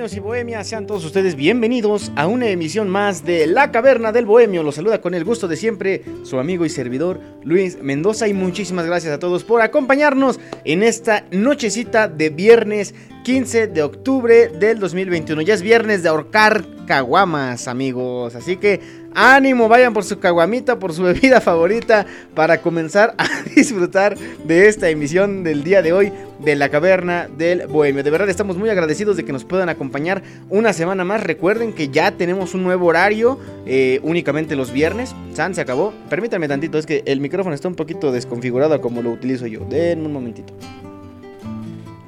Bohemios y bohemias, sean todos ustedes bienvenidos a una emisión más de La Caverna del Bohemio. Los saluda con el gusto de siempre su amigo y servidor Luis Mendoza y muchísimas gracias a todos por acompañarnos en esta nochecita de viernes 15 de octubre del 2021. Ya es viernes de ahorcar caguamas, amigos. Así que ánimo, vayan por su caguamita, por su bebida favorita para comenzar a disfrutar de esta emisión del día de hoy de la caverna del bohemio. De verdad estamos muy agradecidos de que nos puedan acompañar una semana más. Recuerden que ya tenemos un nuevo horario, eh, únicamente los viernes. San se acabó. Permítanme tantito, es que el micrófono está un poquito desconfigurado como lo utilizo yo. Denme un momentito.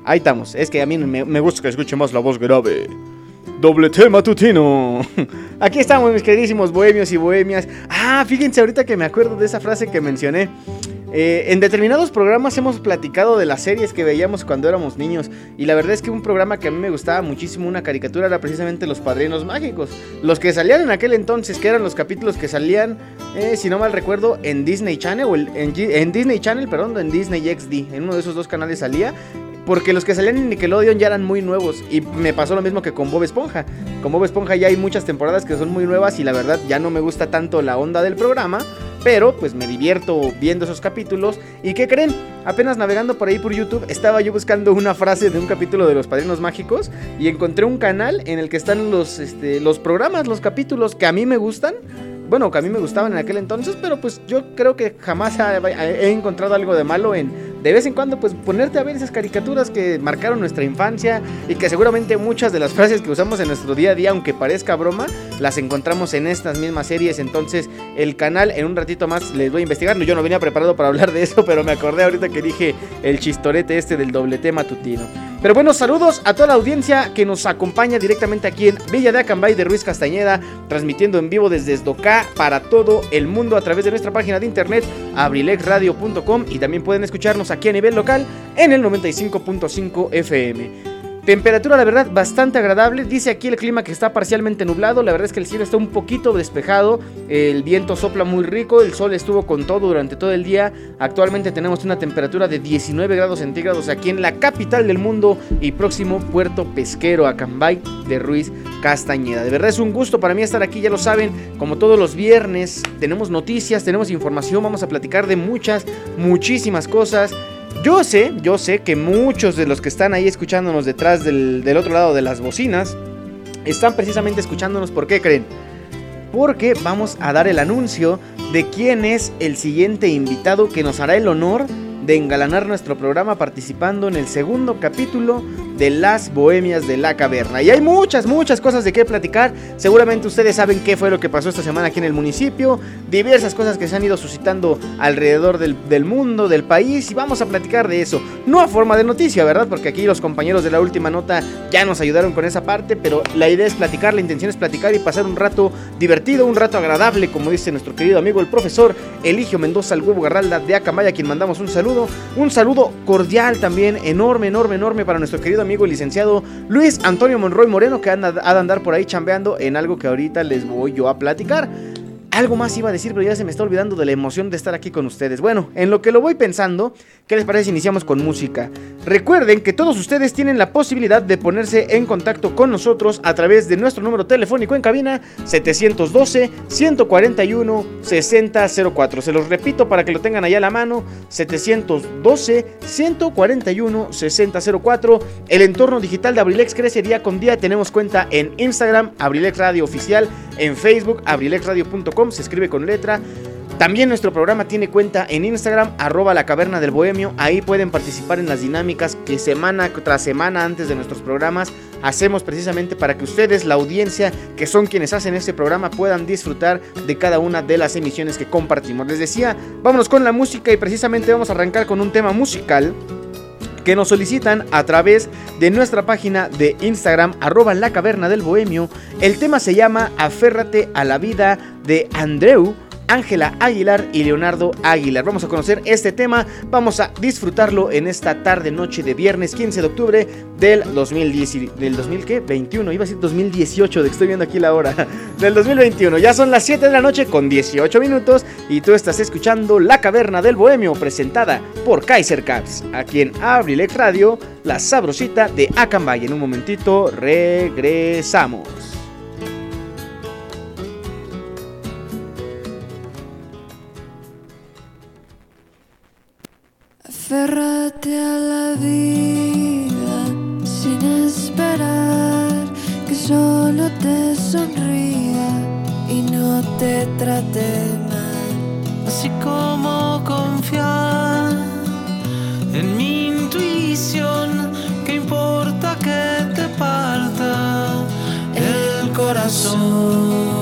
Ahí estamos. Es que a mí me, me gusta que escuche más la voz grave. Doble T matutino. Aquí estamos, mis queridísimos bohemios y bohemias. Ah, fíjense ahorita que me acuerdo de esa frase que mencioné. Eh, en determinados programas hemos platicado de las series que veíamos cuando éramos niños. Y la verdad es que un programa que a mí me gustaba muchísimo, una caricatura, era precisamente Los Padrinos Mágicos. Los que salían en aquel entonces, que eran los capítulos que salían, eh, si no mal recuerdo, en Disney Channel, o en, en Disney Channel, perdón, en Disney XD. En uno de esos dos canales salía. Porque los que salían en Nickelodeon ya eran muy nuevos. Y me pasó lo mismo que con Bob Esponja. Con Bob Esponja ya hay muchas temporadas que son muy nuevas y la verdad ya no me gusta tanto la onda del programa. Pero pues me divierto viendo esos capítulos. ¿Y qué creen? Apenas navegando por ahí por YouTube estaba yo buscando una frase de un capítulo de Los Padrinos Mágicos. Y encontré un canal en el que están los, este, los programas, los capítulos que a mí me gustan. Bueno, que a mí me gustaban en aquel entonces, pero pues yo creo que jamás he encontrado algo de malo en de vez en cuando pues ponerte a ver esas caricaturas que marcaron nuestra infancia y que seguramente muchas de las frases que usamos en nuestro día a día, aunque parezca broma, las encontramos en estas mismas series. Entonces el canal en un ratito más les voy a investigar. Yo no venía preparado para hablar de eso, pero me acordé ahorita que dije el chistorete este del doble T matutino. Pero bueno, saludos a toda la audiencia que nos acompaña directamente aquí en Villa de Acambay de Ruiz Castañeda, transmitiendo en vivo desde Esdocá para todo el mundo a través de nuestra página de internet abrilexradio.com y también pueden escucharnos aquí a nivel local en el 95.5 FM. Temperatura, la verdad, bastante agradable. Dice aquí el clima que está parcialmente nublado. La verdad es que el cielo está un poquito despejado. El viento sopla muy rico. El sol estuvo con todo durante todo el día. Actualmente tenemos una temperatura de 19 grados centígrados aquí en la capital del mundo y próximo puerto pesquero, Acambay de Ruiz Castañeda. De verdad es un gusto para mí estar aquí, ya lo saben, como todos los viernes. Tenemos noticias, tenemos información. Vamos a platicar de muchas, muchísimas cosas. Yo sé, yo sé que muchos de los que están ahí escuchándonos detrás del, del otro lado de las bocinas están precisamente escuchándonos. ¿Por qué creen? Porque vamos a dar el anuncio de quién es el siguiente invitado que nos hará el honor de engalanar nuestro programa participando en el segundo capítulo de Las Bohemias de la Caverna. Y hay muchas, muchas cosas de qué platicar. Seguramente ustedes saben qué fue lo que pasó esta semana aquí en el municipio. Diversas cosas que se han ido suscitando alrededor del, del mundo, del país. Y vamos a platicar de eso. No a forma de noticia, ¿verdad? Porque aquí los compañeros de la última nota ya nos ayudaron con esa parte. Pero la idea es platicar, la intención es platicar y pasar un rato divertido, un rato agradable, como dice nuestro querido amigo el profesor Eligio Mendoza, el huevo Garralda de Acamaya, a quien mandamos un saludo. Un saludo cordial también, enorme, enorme, enorme para nuestro querido amigo el licenciado Luis Antonio Monroy Moreno, que anda, ha de andar por ahí chambeando en algo que ahorita les voy yo a platicar. Algo más iba a decir, pero ya se me está olvidando de la emoción de estar aquí con ustedes. Bueno, en lo que lo voy pensando, ¿qué les parece si iniciamos con música? Recuerden que todos ustedes tienen la posibilidad de ponerse en contacto con nosotros a través de nuestro número telefónico en cabina 712-141-6004. Se los repito para que lo tengan allá a la mano, 712-141-6004. El entorno digital de Abrilex crece día con día. Tenemos cuenta en Instagram, Abrilex Radio Oficial, en Facebook, abrilexradio.com se escribe con letra. También nuestro programa tiene cuenta en Instagram, arroba la caverna del bohemio. Ahí pueden participar en las dinámicas que semana tras semana antes de nuestros programas hacemos precisamente para que ustedes, la audiencia, que son quienes hacen este programa, puedan disfrutar de cada una de las emisiones que compartimos. Les decía, vámonos con la música y precisamente vamos a arrancar con un tema musical que nos solicitan a través de nuestra página de Instagram, arroba la caverna del bohemio. El tema se llama Aférrate a la vida de Andreu Ángela Aguilar y Leonardo Aguilar. Vamos a conocer este tema, vamos a disfrutarlo en esta tarde noche de viernes 15 de octubre del 2010 del 2021, iba a decir 2018, de que estoy viendo aquí la hora, del 2021. Ya son las 7 de la noche con 18 minutos y tú estás escuchando La Caverna del Bohemio presentada por Kaiser Caps, aquí en Abrilex Radio, la sabrosita de Acambay. En un momentito regresamos. Aférrate a la vida sin esperar que solo te sonría y no te trate mal. Así como confiar en mi intuición, que importa que te parta el corazón.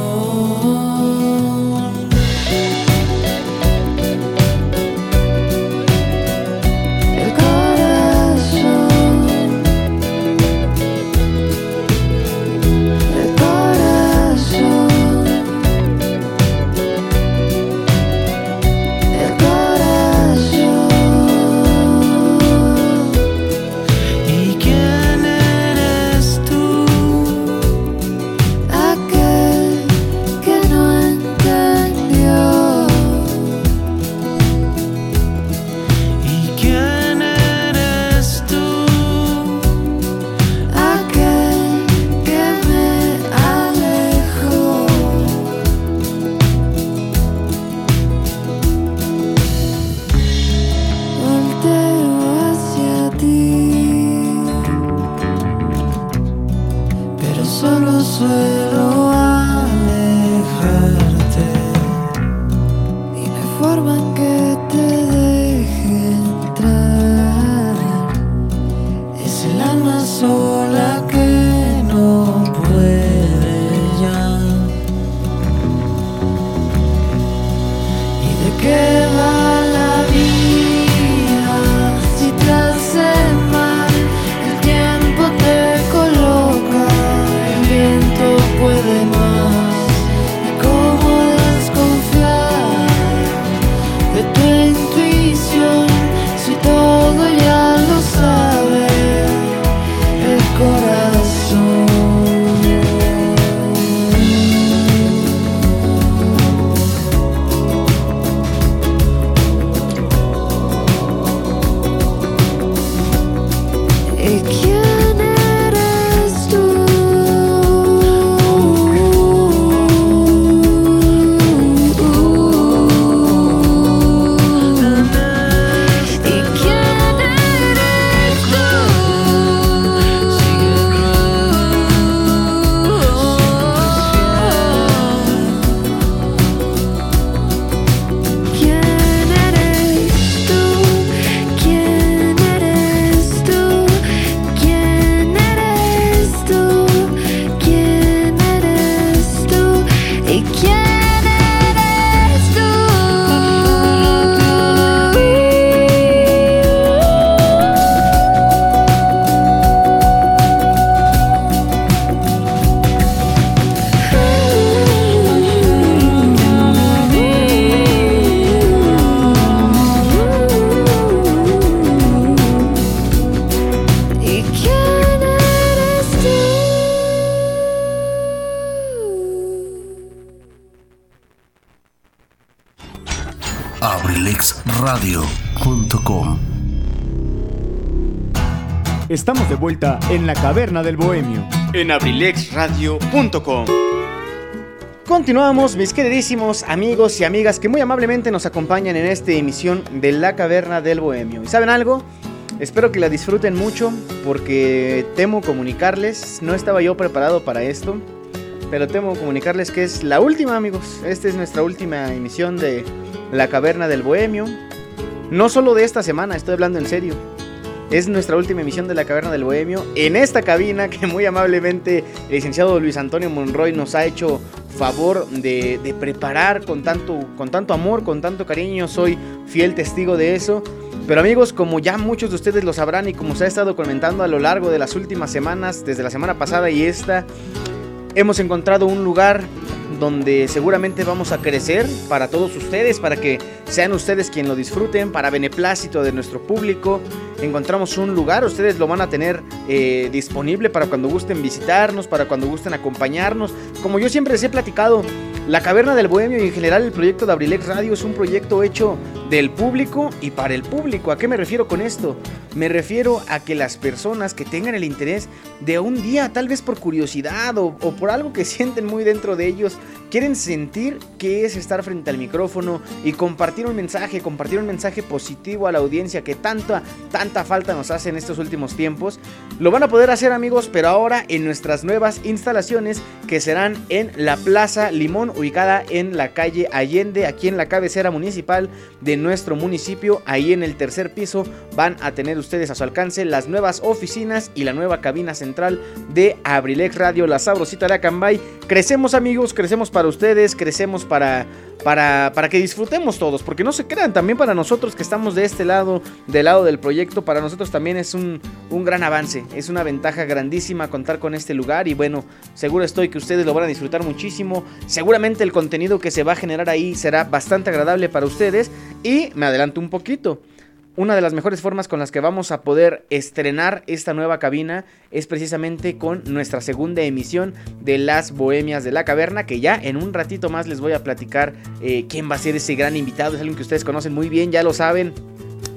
abrilexradio.com. Estamos de vuelta en la caverna del bohemio en abrilexradio.com. Continuamos, mis queridísimos amigos y amigas que muy amablemente nos acompañan en esta emisión de La Caverna del Bohemio. ¿Y saben algo? Espero que la disfruten mucho porque temo comunicarles, no estaba yo preparado para esto, pero temo comunicarles que es la última, amigos. Esta es nuestra última emisión de La Caverna del Bohemio. No solo de esta semana, estoy hablando en serio. Es nuestra última emisión de La Caverna del Bohemio en esta cabina que muy amablemente el licenciado Luis Antonio Monroy nos ha hecho favor de, preparar con tanto, con tanto amor, con tanto cariño. Soy fiel testigo de eso. Pero amigos, como ya muchos de ustedes lo sabrán y como se ha estado comentando a lo largo de las últimas semanas, desde la semana pasada y esta, hemos encontrado un lugar donde seguramente vamos a crecer para todos ustedes, para que sean ustedes quien lo disfruten, para beneplácito de nuestro público. Encontramos un lugar, ustedes lo van a tener eh, disponible para cuando gusten visitarnos, para cuando gusten acompañarnos. Como yo siempre les he platicado, la Caverna del Bohemio y en general el proyecto de Abrilex Radio es un proyecto hecho del público y para el público. ¿A qué me refiero con esto? Me refiero a que las personas que tengan el interés de un día, tal vez por curiosidad o, por algo que sienten muy dentro de ellos, quieren sentir qué es estar frente al micrófono y compartir un mensaje, compartir un mensaje positivo a la audiencia que tanta, tanta falta nos hace en estos últimos tiempos, lo van a poder hacer amigos, pero ahora en nuestras nuevas instalaciones que serán en la Plaza Limón, ubicada en la calle Allende, aquí en la cabecera municipal de nuestro municipio, ahí en el tercer piso van a tener ustedes a su alcance las nuevas oficinas y la nueva cabina central de Abrilex Radio, la sabrosita de Acambay. Crecemos amigos, crecemos para ustedes, crecemos para, para, para que disfrutemos todos, porque no se crean, también para nosotros que estamos de este lado, del lado del proyecto, para nosotros también es un, un gran avance, es una ventaja grandísima contar con este lugar y bueno, seguro estoy que ustedes lo van a disfrutar muchísimo, seguramente el contenido que se va a generar ahí será bastante agradable para ustedes y me adelanto un poquito. Una de las mejores formas con las que vamos a poder estrenar esta nueva cabina es precisamente con nuestra segunda emisión de Las Bohemias de la Caverna, que ya en un ratito más les voy a platicar eh, quién va a ser ese gran invitado. Es alguien que ustedes conocen muy bien, ya lo saben.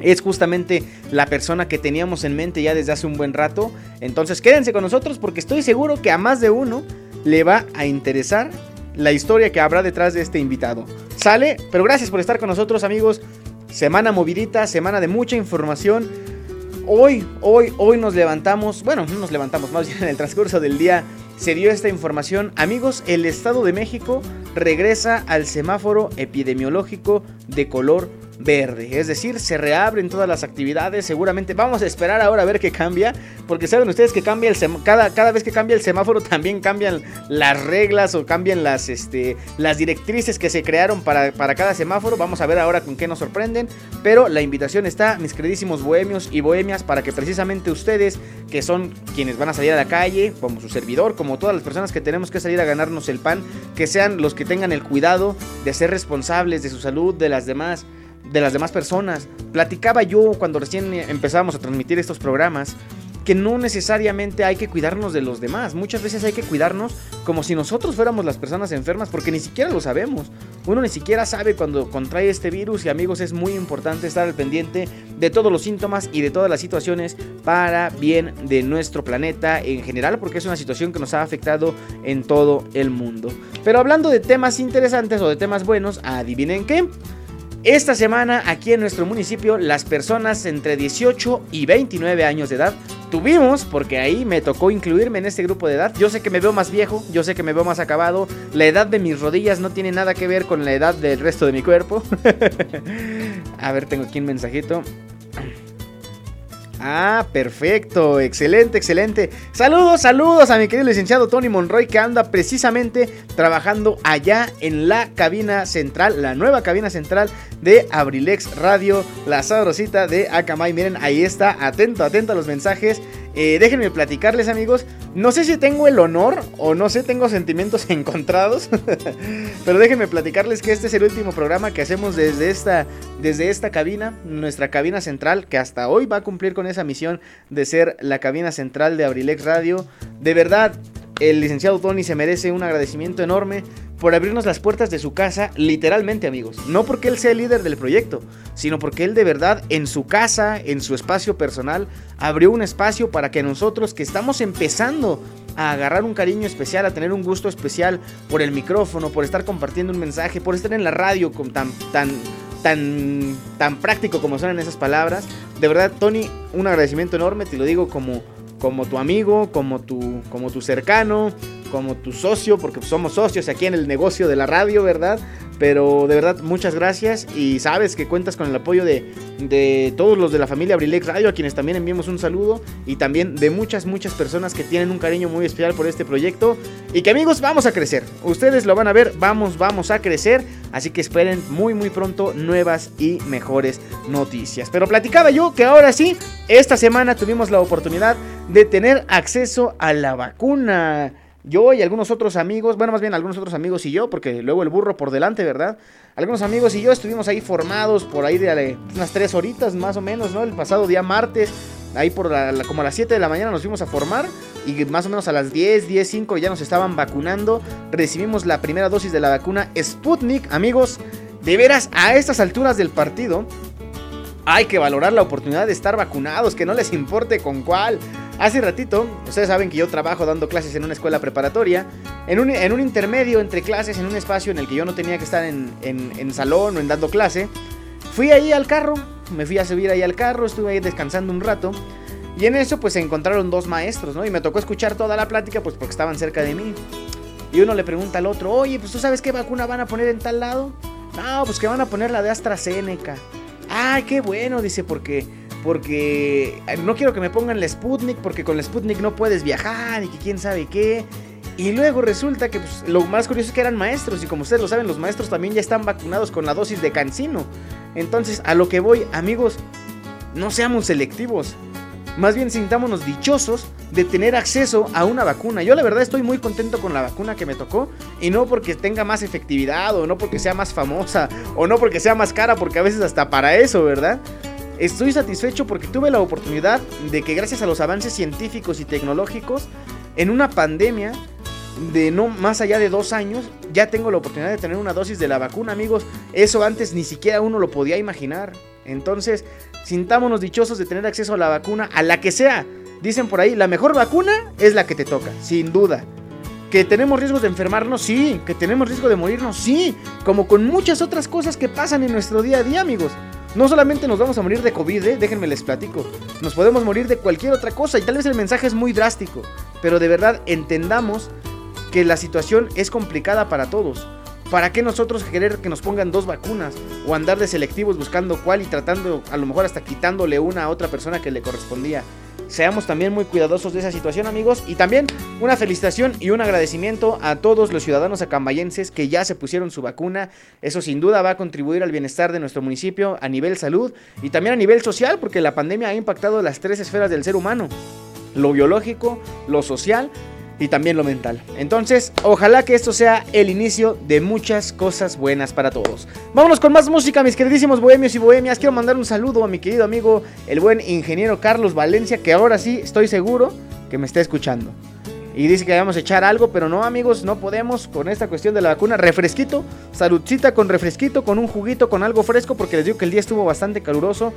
Es justamente la persona que teníamos en mente ya desde hace un buen rato. Entonces quédense con nosotros porque estoy seguro que a más de uno le va a interesar la historia que habrá detrás de este invitado. Sale, pero gracias por estar con nosotros amigos. Semana movidita, semana de mucha información. Hoy, hoy, hoy nos levantamos, bueno, no nos levantamos, más bien en el transcurso del día se dio esta información. Amigos, el Estado de México regresa al semáforo epidemiológico de color verde. Es decir, se reabren todas las actividades. Seguramente vamos a esperar ahora a ver qué cambia. Porque saben ustedes que cambia el cada, cada vez que cambia el semáforo también cambian las reglas o cambian las, este, las directrices que se crearon para, para cada semáforo. Vamos a ver ahora con qué nos sorprenden. Pero la invitación está, mis queridísimos bohemios y bohemias, para que precisamente ustedes, que son quienes van a salir a la calle, como su servidor, como todas las personas que tenemos que salir a ganarnos el pan, que sean los que tengan el cuidado de ser responsables de su salud, de las demás de las demás personas. Platicaba yo cuando recién empezábamos a transmitir estos programas que no necesariamente hay que cuidarnos de los demás. Muchas veces hay que cuidarnos como si nosotros fuéramos las personas enfermas porque ni siquiera lo sabemos. Uno ni siquiera sabe cuando contrae este virus y amigos es muy importante estar al pendiente de todos los síntomas y de todas las situaciones para bien de nuestro planeta en general porque es una situación que nos ha afectado en todo el mundo. Pero hablando de temas interesantes o de temas buenos, adivinen qué. Esta semana aquí en nuestro municipio las personas entre 18 y 29 años de edad tuvimos, porque ahí me tocó incluirme en este grupo de edad. Yo sé que me veo más viejo, yo sé que me veo más acabado. La edad de mis rodillas no tiene nada que ver con la edad del resto de mi cuerpo. A ver, tengo aquí un mensajito. Ah, perfecto, excelente, excelente. Saludos, saludos a mi querido licenciado Tony Monroy que anda precisamente trabajando allá en la cabina central, la nueva cabina central de Abrilex Radio, la sabrosita de Akamai. Miren, ahí está, atento, atento a los mensajes. Eh, déjenme platicarles amigos, no sé si tengo el honor o no sé, tengo sentimientos encontrados, pero déjenme platicarles que este es el último programa que hacemos desde esta, desde esta cabina, nuestra cabina central, que hasta hoy va a cumplir con esa misión de ser la cabina central de Abrilex Radio. De verdad, el licenciado Tony se merece un agradecimiento enorme por abrirnos las puertas de su casa, literalmente amigos. No porque él sea el líder del proyecto, sino porque él de verdad en su casa, en su espacio personal, abrió un espacio para que nosotros que estamos empezando a agarrar un cariño especial, a tener un gusto especial por el micrófono, por estar compartiendo un mensaje, por estar en la radio con tan, tan, tan, tan práctico como suenan esas palabras. De verdad, Tony, un agradecimiento enorme, te lo digo como, como tu amigo, como tu, como tu cercano, como tu socio, porque somos socios aquí en el negocio de la radio, ¿verdad? Pero de verdad, muchas gracias y sabes que cuentas con el apoyo de, de todos los de la familia Abrilex Radio, a quienes también enviamos un saludo y también de muchas, muchas personas que tienen un cariño muy especial por este proyecto y que amigos, vamos a crecer. Ustedes lo van a ver, vamos, vamos a crecer. Así que esperen muy, muy pronto nuevas y mejores noticias. Pero platicaba yo que ahora sí, esta semana tuvimos la oportunidad de tener acceso a la vacuna. Yo y algunos otros amigos, bueno, más bien algunos otros amigos y yo, porque luego el burro por delante, ¿verdad? Algunos amigos y yo estuvimos ahí formados por ahí de unas tres horitas más o menos, ¿no? El pasado día martes, ahí por como a las 7 de la mañana nos fuimos a formar y más o menos a las 10, 10, 5 ya nos estaban vacunando. Recibimos la primera dosis de la vacuna Sputnik, amigos. De veras, a estas alturas del partido, hay que valorar la oportunidad de estar vacunados, que no les importe con cuál. Hace ratito, ustedes saben que yo trabajo dando clases en una escuela preparatoria, en un, en un intermedio entre clases, en un espacio en el que yo no tenía que estar en, en, salón o en dando clase. Fui ahí al carro, me fui a subir ahí al carro, estuve ahí descansando un rato. Y en eso pues se encontraron dos maestros, ¿no? Y me tocó escuchar toda la plática pues porque estaban cerca de mí. Y uno le pregunta al otro, oye, pues tú sabes qué vacuna van a poner en tal lado. No, pues que van a poner la de AstraZeneca. Ay, qué bueno, dice, porque porque eh, no quiero que me pongan la Sputnik, porque con la Sputnik no puedes viajar y que quién sabe qué. Y luego resulta que pues, lo más curioso es que eran maestros y como ustedes lo saben, los maestros también ya están vacunados con la dosis de cancino. Entonces, a lo que voy, amigos, no seamos selectivos. Más bien sintámonos dichosos de tener acceso a una vacuna. Yo la verdad estoy muy contento con la vacuna que me tocó y no porque tenga más efectividad o no porque sea más famosa o no porque sea más cara, porque a veces hasta para eso, ¿verdad? Estoy satisfecho porque tuve la oportunidad de que gracias a los avances científicos y tecnológicos, en una pandemia de no más allá de dos años, ya tengo la oportunidad de tener una dosis de la vacuna, amigos. Eso antes ni siquiera uno lo podía imaginar. Entonces, sintámonos dichosos de tener acceso a la vacuna, a la que sea. Dicen por ahí, la mejor vacuna es la que te toca, sin duda. Que tenemos riesgo de enfermarnos, sí. Que tenemos riesgo de morirnos, sí. Como con muchas otras cosas que pasan en nuestro día a día, amigos. No solamente nos vamos a morir de COVID, ¿eh? déjenme les platico. Nos podemos morir de cualquier otra cosa y tal vez el mensaje es muy drástico. Pero de verdad entendamos que la situación es complicada para todos. ¿Para qué nosotros querer que nos pongan dos vacunas? O andar de selectivos buscando cuál y tratando a lo mejor hasta quitándole una a otra persona que le correspondía seamos también muy cuidadosos de esa situación, amigos. Y también una felicitación y un agradecimiento a todos los ciudadanos acambayenses que ya se pusieron su vacuna. Eso sin duda va a contribuir al bienestar de nuestro municipio a nivel salud y también a nivel social, porque la pandemia ha impactado las tres esferas del ser humano. Lo biológico, lo social y también lo mental. Entonces, ojalá que esto sea el inicio de muchas cosas buenas para todos. Vámonos con más música, mis queridísimos bohemios y bohemias. Quiero mandar un saludo a mi querido amigo, el buen ingeniero Carlos Valencia, que ahora sí estoy seguro que me está escuchando. Y dice que vamos a echar algo, pero no amigos, no podemos con esta cuestión de la vacuna. Refresquito, saludcita con refresquito, con un juguito, con algo fresco, porque les digo que el día estuvo bastante caluroso.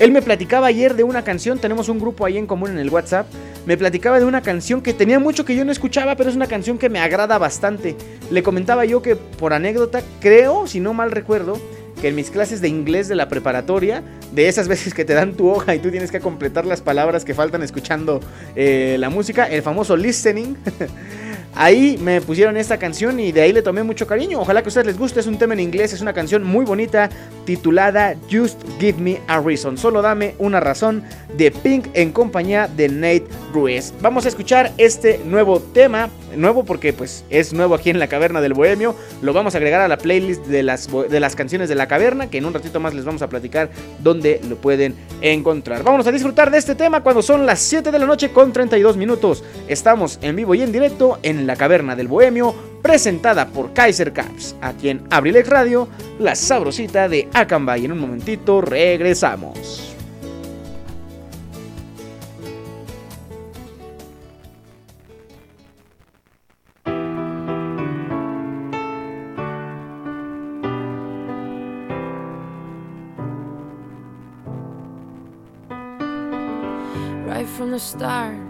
Él me platicaba ayer de una canción, tenemos un grupo ahí en común en el WhatsApp. Me platicaba de una canción que tenía mucho que yo no escuchaba, pero es una canción que me agrada bastante. Le comentaba yo que por anécdota, creo, si no mal recuerdo, que en mis clases de inglés de la preparatoria, de esas veces que te dan tu hoja y tú tienes que completar las palabras que faltan escuchando eh, la música, el famoso listening. Ahí me pusieron esta canción y de ahí le tomé mucho cariño. Ojalá que a ustedes les guste. Es un tema en inglés, es una canción muy bonita titulada Just Give Me a Reason. Solo dame una razón de Pink en compañía de Nate Ruiz. Vamos a escuchar este nuevo tema. Nuevo porque pues es nuevo aquí en la caverna del bohemio. Lo vamos a agregar a la playlist de las, de las canciones de la caverna. Que en un ratito más les vamos a platicar dónde lo pueden encontrar. Vamos a disfrutar de este tema cuando son las 7 de la noche con 32 minutos. Estamos en vivo y en directo en en la Caverna del Bohemio, presentada por Kaiser Caps, aquí en Abrilex Radio, la sabrosita de Akanbay. En un momentito regresamos. Start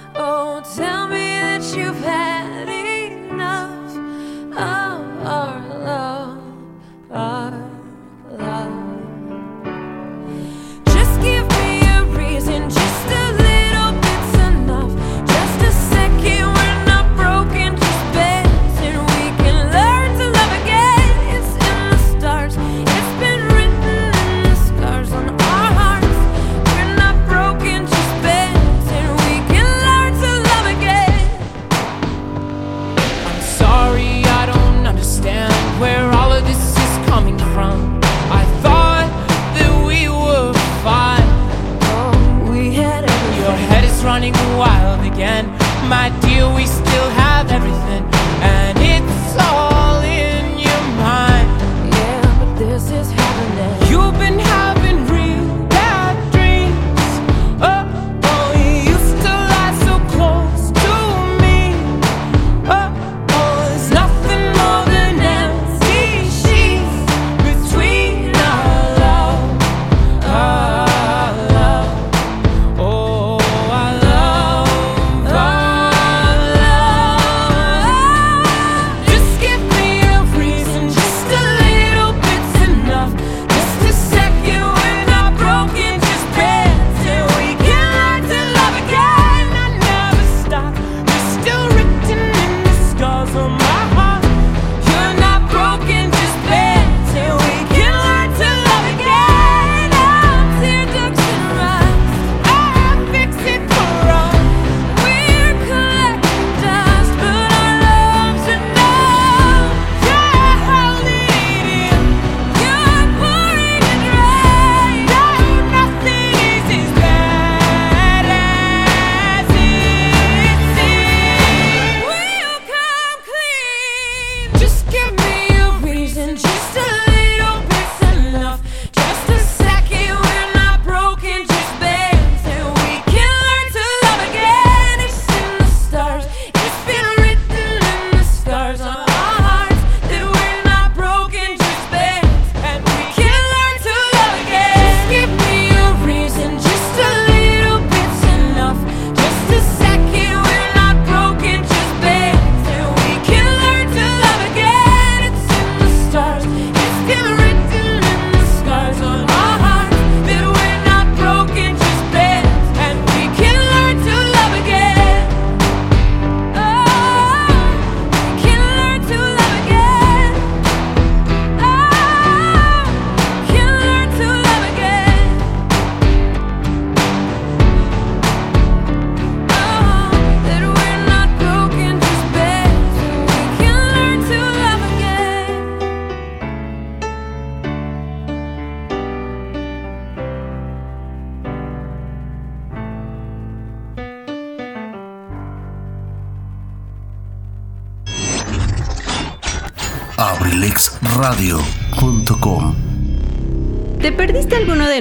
Oh, tell me that you've had enough of our love. again. My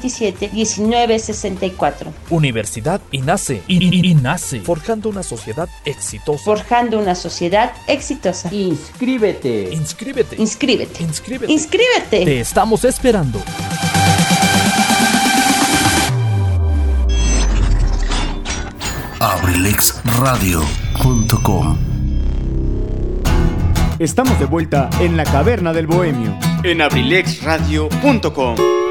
718-127-1964. Universidad INACE. I- INACE. Forjando una sociedad exitosa. Forjando una sociedad exitosa. Inscríbete. Inscríbete. Inscríbete. Inscríbete. Inscríbete. Te estamos esperando. abrilexradio.com Estamos de vuelta en la caverna del bohemio en abrilexradio.com.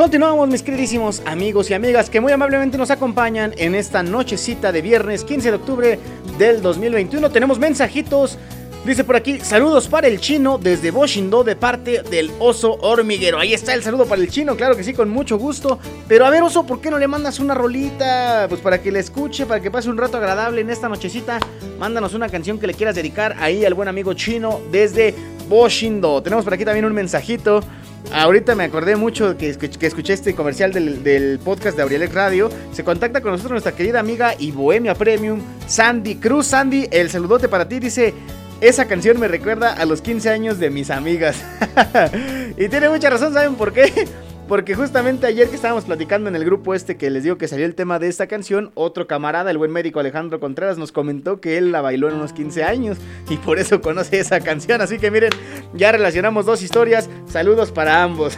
Continuamos mis queridísimos amigos y amigas que muy amablemente nos acompañan en esta nochecita de viernes 15 de octubre del 2021. Tenemos mensajitos. Dice por aquí, saludos para el chino desde Boshindo de parte del oso hormiguero. Ahí está el saludo para el chino, claro que sí, con mucho gusto. Pero a ver, oso, ¿por qué no le mandas una rolita? Pues para que le escuche, para que pase un rato agradable en esta nochecita. Mándanos una canción que le quieras dedicar ahí al buen amigo chino desde Boshindo. Tenemos por aquí también un mensajito. Ahorita me acordé mucho que, que escuché este comercial del, del podcast de Aurelec Radio. Se contacta con nosotros nuestra querida amiga y Bohemia Premium, Sandy Cruz. Sandy, el saludote para ti. Dice, esa canción me recuerda a los 15 años de mis amigas. y tiene mucha razón, ¿saben por qué? Porque justamente ayer que estábamos platicando en el grupo este que les digo que salió el tema de esta canción, otro camarada, el buen médico Alejandro Contreras, nos comentó que él la bailó en unos 15 años y por eso conoce esa canción. Así que miren, ya relacionamos dos historias. Saludos para ambos.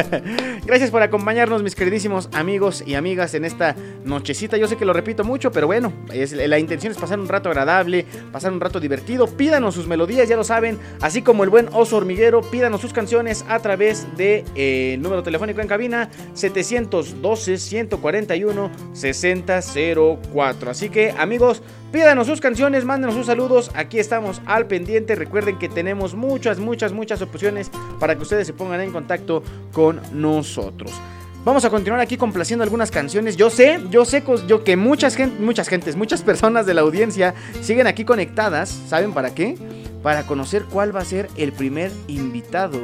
Gracias por acompañarnos, mis queridísimos amigos y amigas, en esta nochecita. Yo sé que lo repito mucho, pero bueno, la intención es pasar un rato agradable, pasar un rato divertido. Pídanos sus melodías, ya lo saben, así como el buen oso hormiguero, pídanos sus canciones a través de, eh, número telefónico en cabina 712-141-6004. Así que, amigos, Pídanos sus canciones, mándenos sus saludos. Aquí estamos al pendiente. Recuerden que tenemos muchas, muchas, muchas opciones para que ustedes se pongan en contacto con nosotros. Vamos a continuar aquí complaciendo algunas canciones. Yo sé, yo sé yo que muchas gente, muchas gentes, muchas personas de la audiencia siguen aquí conectadas. ¿Saben para qué? Para conocer cuál va a ser el primer invitado.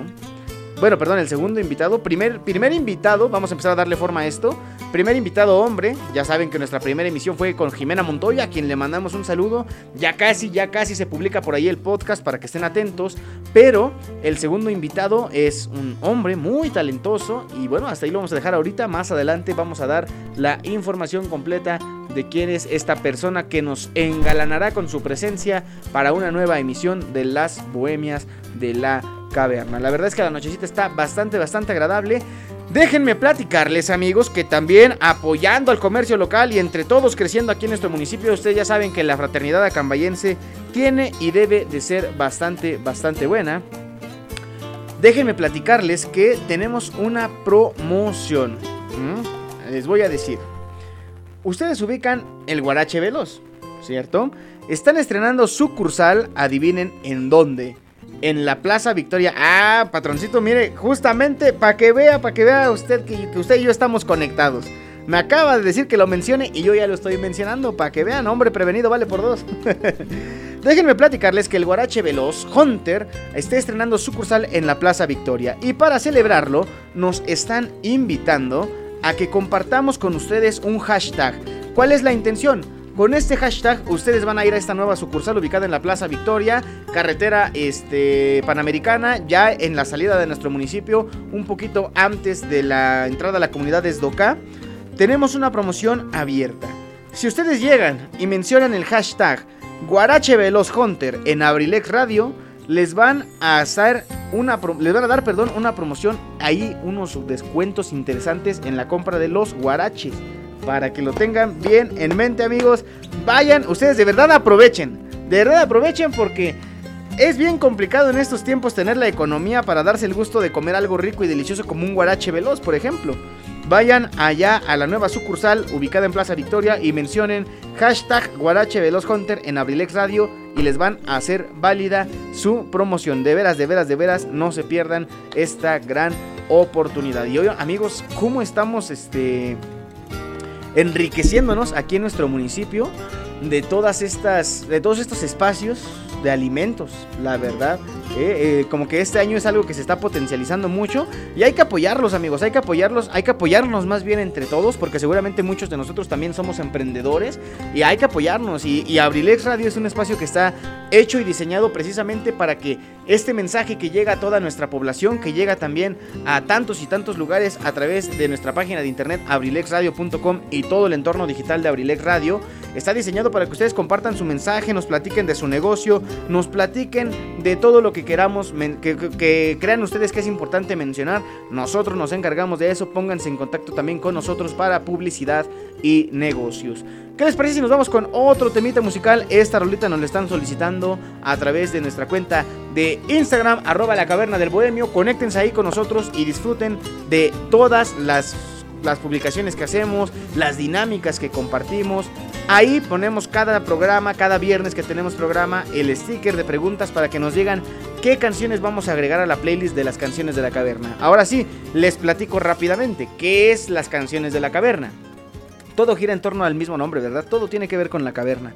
Bueno, perdón, el segundo invitado. Primer, primer invitado, vamos a empezar a darle forma a esto. Primer invitado hombre. Ya saben que nuestra primera emisión fue con Jimena Montoya, a quien le mandamos un saludo. Ya casi, ya casi se publica por ahí el podcast para que estén atentos. Pero el segundo invitado es un hombre muy talentoso. Y bueno, hasta ahí lo vamos a dejar ahorita. Más adelante vamos a dar la información completa de quién es esta persona que nos engalanará con su presencia para una nueva emisión de Las Bohemias de la Caverna. La verdad es que la nochecita está bastante, bastante agradable. Déjenme platicarles amigos que también apoyando al comercio local y entre todos creciendo aquí en nuestro municipio, ustedes ya saben que la fraternidad acambayense tiene y debe de ser bastante, bastante buena. Déjenme platicarles que tenemos una promoción. Les voy a decir. Ustedes ubican el Guarache Veloz, ¿cierto? Están estrenando sucursal, adivinen en dónde. En la Plaza Victoria. Ah, patroncito, mire, justamente para que vea, para que vea usted que, usted y yo estamos conectados. Me acaba de decir que lo mencione y yo ya lo estoy mencionando para que vean, hombre prevenido vale por dos. Déjenme platicarles que el Guarache Veloz Hunter está estrenando sucursal en la Plaza Victoria y para celebrarlo nos están invitando a que compartamos con ustedes un hashtag. ¿Cuál es la intención? Con este hashtag ustedes van a ir a esta nueva sucursal ubicada en la Plaza Victoria, carretera este, panamericana, ya en la salida de nuestro municipio, un poquito antes de la entrada a la comunidad de Esdoca. Tenemos una promoción abierta. Si ustedes llegan y mencionan el hashtag Guarache Veloz Hunter en Abrilex Radio, les van a hacer una les van a dar, perdón, una promoción ahí unos descuentos interesantes en la compra de los guaraches. Para que lo tengan bien en mente, amigos. Vayan, ustedes de verdad aprovechen. De verdad aprovechen porque es bien complicado en estos tiempos tener la economía para darse el gusto de comer algo rico y delicioso como un guarache veloz, por ejemplo. Vayan allá a la nueva sucursal ubicada en Plaza Victoria y mencionen hashtag Guarache Veloz Hunter en Abrilex Radio y les van a hacer válida su promoción. De veras, de veras, de veras, no se pierdan esta gran oportunidad. Y hoy, amigos, ¿cómo estamos este, enriqueciéndonos aquí en nuestro municipio de todas estas, de todos estos espacios de alimentos, la verdad. eh, eh, como que este año es algo que se está potencializando mucho y hay que apoyarlos amigos, hay que apoyarlos, hay que apoyarnos más bien entre todos porque seguramente muchos de nosotros también somos emprendedores y hay que apoyarnos y, y Abrilex Radio es un espacio que está hecho y diseñado precisamente para que este mensaje que llega a toda nuestra población, que llega también a tantos y tantos lugares a través de nuestra página de internet abrilexradio.com y todo el entorno digital de Abrilex Radio, está diseñado para que ustedes compartan su mensaje, nos platiquen de su negocio, nos platiquen de todo lo que queramos, que crean ustedes que es importante mencionar. Nosotros nos encargamos de eso, pónganse en contacto también con nosotros para publicidad y negocios. ¿Qué les parece si nos vamos con otro temita musical? Esta rolita nos la están solicitando a través de nuestra cuenta de Instagram, arroba la caverna del bohemio. Conéctense ahí con nosotros y disfruten de todas las, las publicaciones que hacemos, las dinámicas que compartimos. Ahí ponemos cada programa, cada viernes que tenemos programa, el sticker de preguntas para que nos digan qué canciones vamos a agregar a la playlist de las canciones de la caverna. Ahora sí, les platico rápidamente qué es las canciones de la caverna. Todo gira en torno al mismo nombre, ¿verdad? Todo tiene que ver con la caverna.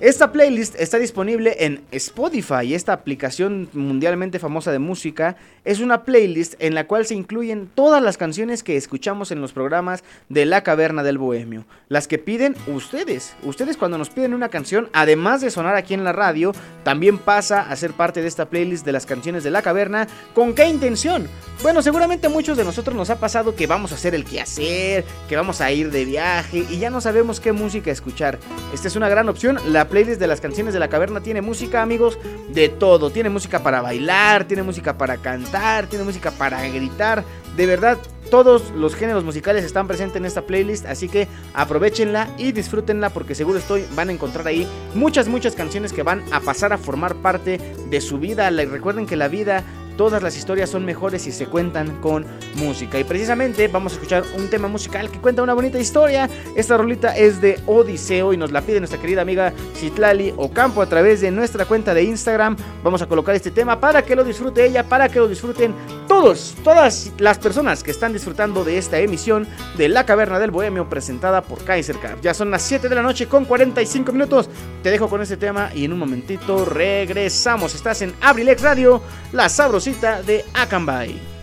Esta playlist está disponible en Spotify, esta aplicación mundialmente famosa de música. Es una playlist en la cual se incluyen todas las canciones que escuchamos en los programas de La Caverna del Bohemio. Las que piden ustedes. Ustedes cuando nos piden una canción, además de sonar aquí en la radio, también pasa a ser parte de esta playlist de las canciones de La Caverna. ¿Con qué intención? Bueno, seguramente a muchos de nosotros nos ha pasado que vamos a hacer el quehacer, que vamos a ir de viaje y ya no sabemos qué música escuchar. Esta es una gran opción. Playlist de las canciones de la caverna tiene música, amigos, de todo. Tiene música para bailar, tiene música para cantar, tiene música para gritar. De verdad, todos los géneros musicales están presentes en esta playlist, así que aprovechenla y disfrútenla porque seguro estoy van a encontrar ahí muchas muchas canciones que van a pasar a formar parte de su vida. Recuerden que la vida Todas las historias son mejores si se cuentan con música. Y precisamente vamos a escuchar un tema musical que cuenta una bonita historia. Esta rolita es de Odiseo y nos la pide nuestra querida amiga Citlali Ocampo a través de nuestra cuenta de Instagram. Vamos a colocar este tema para que lo disfrute ella, para que lo disfruten todos, todas las personas que están disfrutando de esta emisión de La Caverna del Bohemio presentada por Kaiser Car. Ya son las 7 de la noche con 45 minutos. Te dejo con este tema y en un momentito regresamos. Estás en Abrilex Radio, la sabrosita de Akanbay.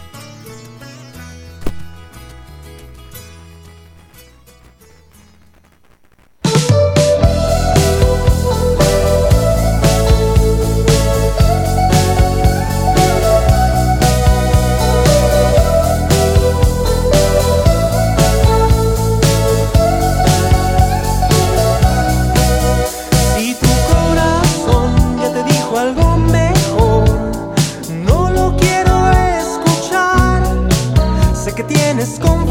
pequenas com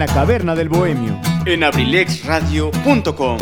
la caverna del bohemio. En abrilexradio.com.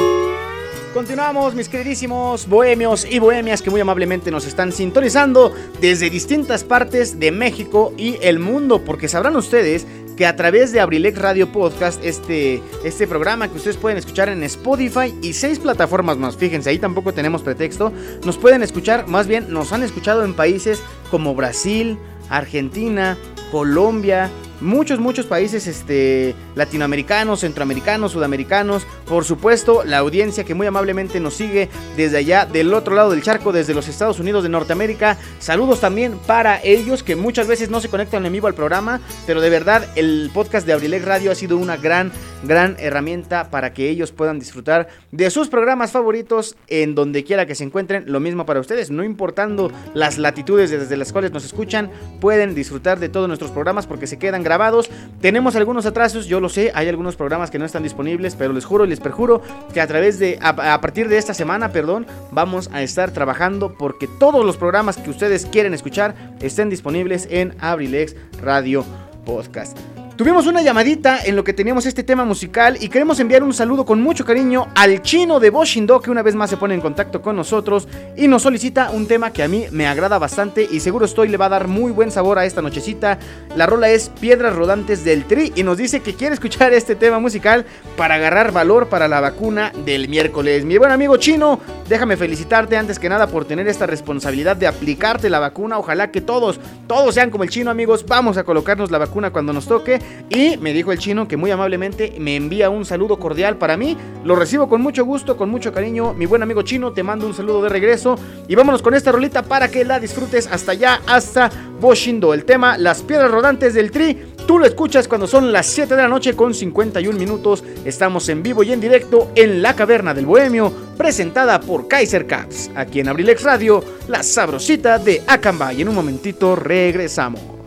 Continuamos, mis queridísimos bohemios y bohemias que muy amablemente nos están sintonizando desde distintas partes de México y el mundo, porque sabrán ustedes que a través de Abrilex Radio Podcast, este, este programa que ustedes pueden escuchar en Spotify y seis plataformas más, fíjense, ahí tampoco tenemos pretexto, nos pueden escuchar, más bien nos han escuchado en países como Brasil, Argentina, Colombia, muchos, muchos países este, latinoamericanos, centroamericanos, sudamericanos. Por supuesto, la audiencia que muy amablemente nos sigue desde allá, del otro lado del charco, desde los Estados Unidos de Norteamérica. Saludos también para ellos que muchas veces no se conectan en vivo al programa, pero de verdad el podcast de Abrilex Radio ha sido una gran, gran herramienta para que ellos puedan disfrutar de sus programas favoritos en donde quiera que se encuentren. Lo mismo para ustedes, no importando las latitudes desde las cuales nos escuchan, pueden disfrutar de todos nuestros programas porque se quedan grabados. Tenemos algunos atrasos, yo lo sé, hay algunos programas que no están disponibles, pero les juro y les perjuro que a través de, a partir de esta semana, perdón, vamos a estar trabajando porque todos los programas que ustedes quieren escuchar estén disponibles en Abrilex Radio Podcast. Tuvimos una llamadita en lo que teníamos este tema musical y queremos enviar un saludo con mucho cariño al chino de Boshindo que una vez más se pone en contacto con nosotros y nos solicita un tema que a mí me agrada bastante y seguro estoy le va a dar muy buen sabor a esta nochecita. La rola es Piedras Rodantes del Tri y nos dice que quiere escuchar este tema musical para agarrar valor para la vacuna del miércoles. Mi buen amigo chino, déjame felicitarte antes que nada por tener esta responsabilidad de aplicarte la vacuna. Ojalá que todos, todos sean como el chino amigos. Vamos a colocarnos la vacuna cuando nos toque. Y me dijo el chino que muy amablemente me envía un saludo cordial para mí. Lo recibo con mucho gusto, con mucho cariño. Mi buen amigo chino, te mando un saludo de regreso. Y vámonos con esta rolita para que la disfrutes hasta allá, hasta Boshindo. El tema Las Piedras Rodantes del Tri. Tú lo escuchas cuando son las 7 de la noche con 51 minutos. Estamos en vivo y en directo en la Caverna del Bohemio, presentada por Kaiser Caps. Aquí en Abrilex Radio, la sabrosita de Acamba. Y en un momentito regresamos.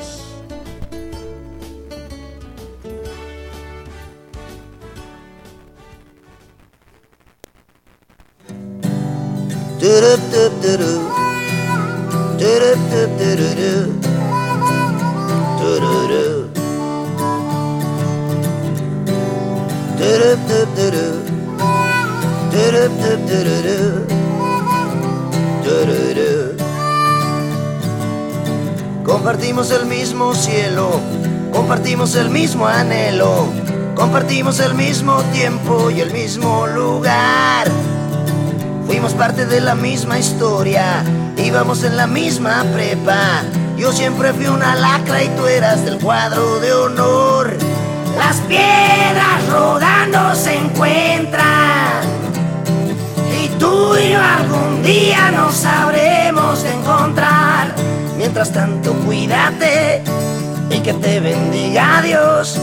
Compartimos el mismo cielo, compartimos el mismo anhelo, compartimos el mismo tiempo y el mismo lugar. Fuimos parte de la misma historia, íbamos en la misma prepa. Yo siempre fui una lacra y tú eras del cuadro de honor. Las piedras rodando se encuentran y tú y yo algún día nos sabremos de encontrar. Mientras tanto, cuídate y que te bendiga Dios.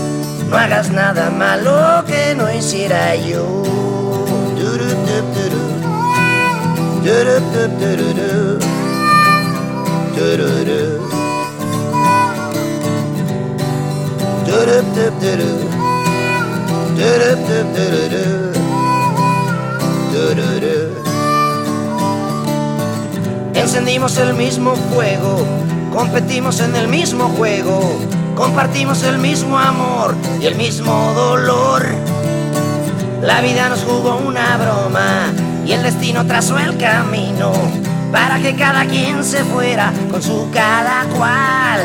No hagas nada malo que no hiciera yo. Encendimos el mismo fuego, competimos en el mismo juego, compartimos el mismo amor y el mismo dolor. La vida nos jugó una broma y el destino trazó el camino para que cada quien se fuera con su cada cual.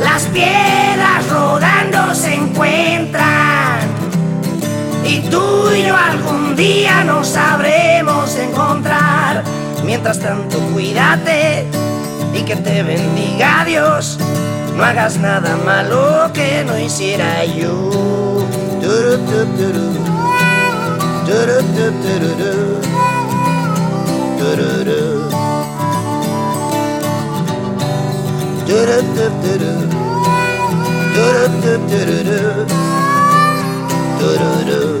Las piedras rodando se encuentran y tú y yo algún día nos sabremos encontrar. Mientras tanto, cuídate y que te bendiga Dios. No hagas nada malo que no hiciera yo. dırırı Dırıp dıp dırı Dırıp dıp dırırı Dırırı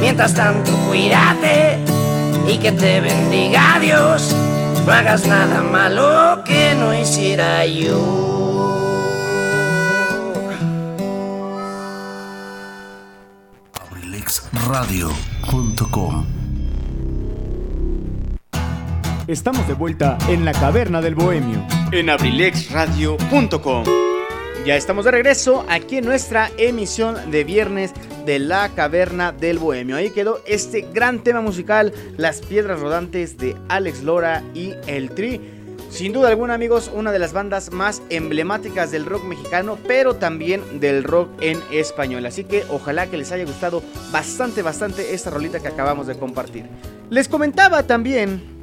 Mientras tanto, cuídate y que te bendiga Dios. No hagas nada malo que no hiciera yo. abrilexradio.com Estamos de vuelta en la caverna del bohemio. En abrilexradio.com. Ya estamos de regreso aquí en nuestra emisión de viernes de la caverna del bohemio. Ahí quedó este gran tema musical, Las Piedras Rodantes de Alex Lora y El Tri. Sin duda alguna amigos, una de las bandas más emblemáticas del rock mexicano, pero también del rock en español. Así que ojalá que les haya gustado bastante, bastante esta rolita que acabamos de compartir. Les comentaba también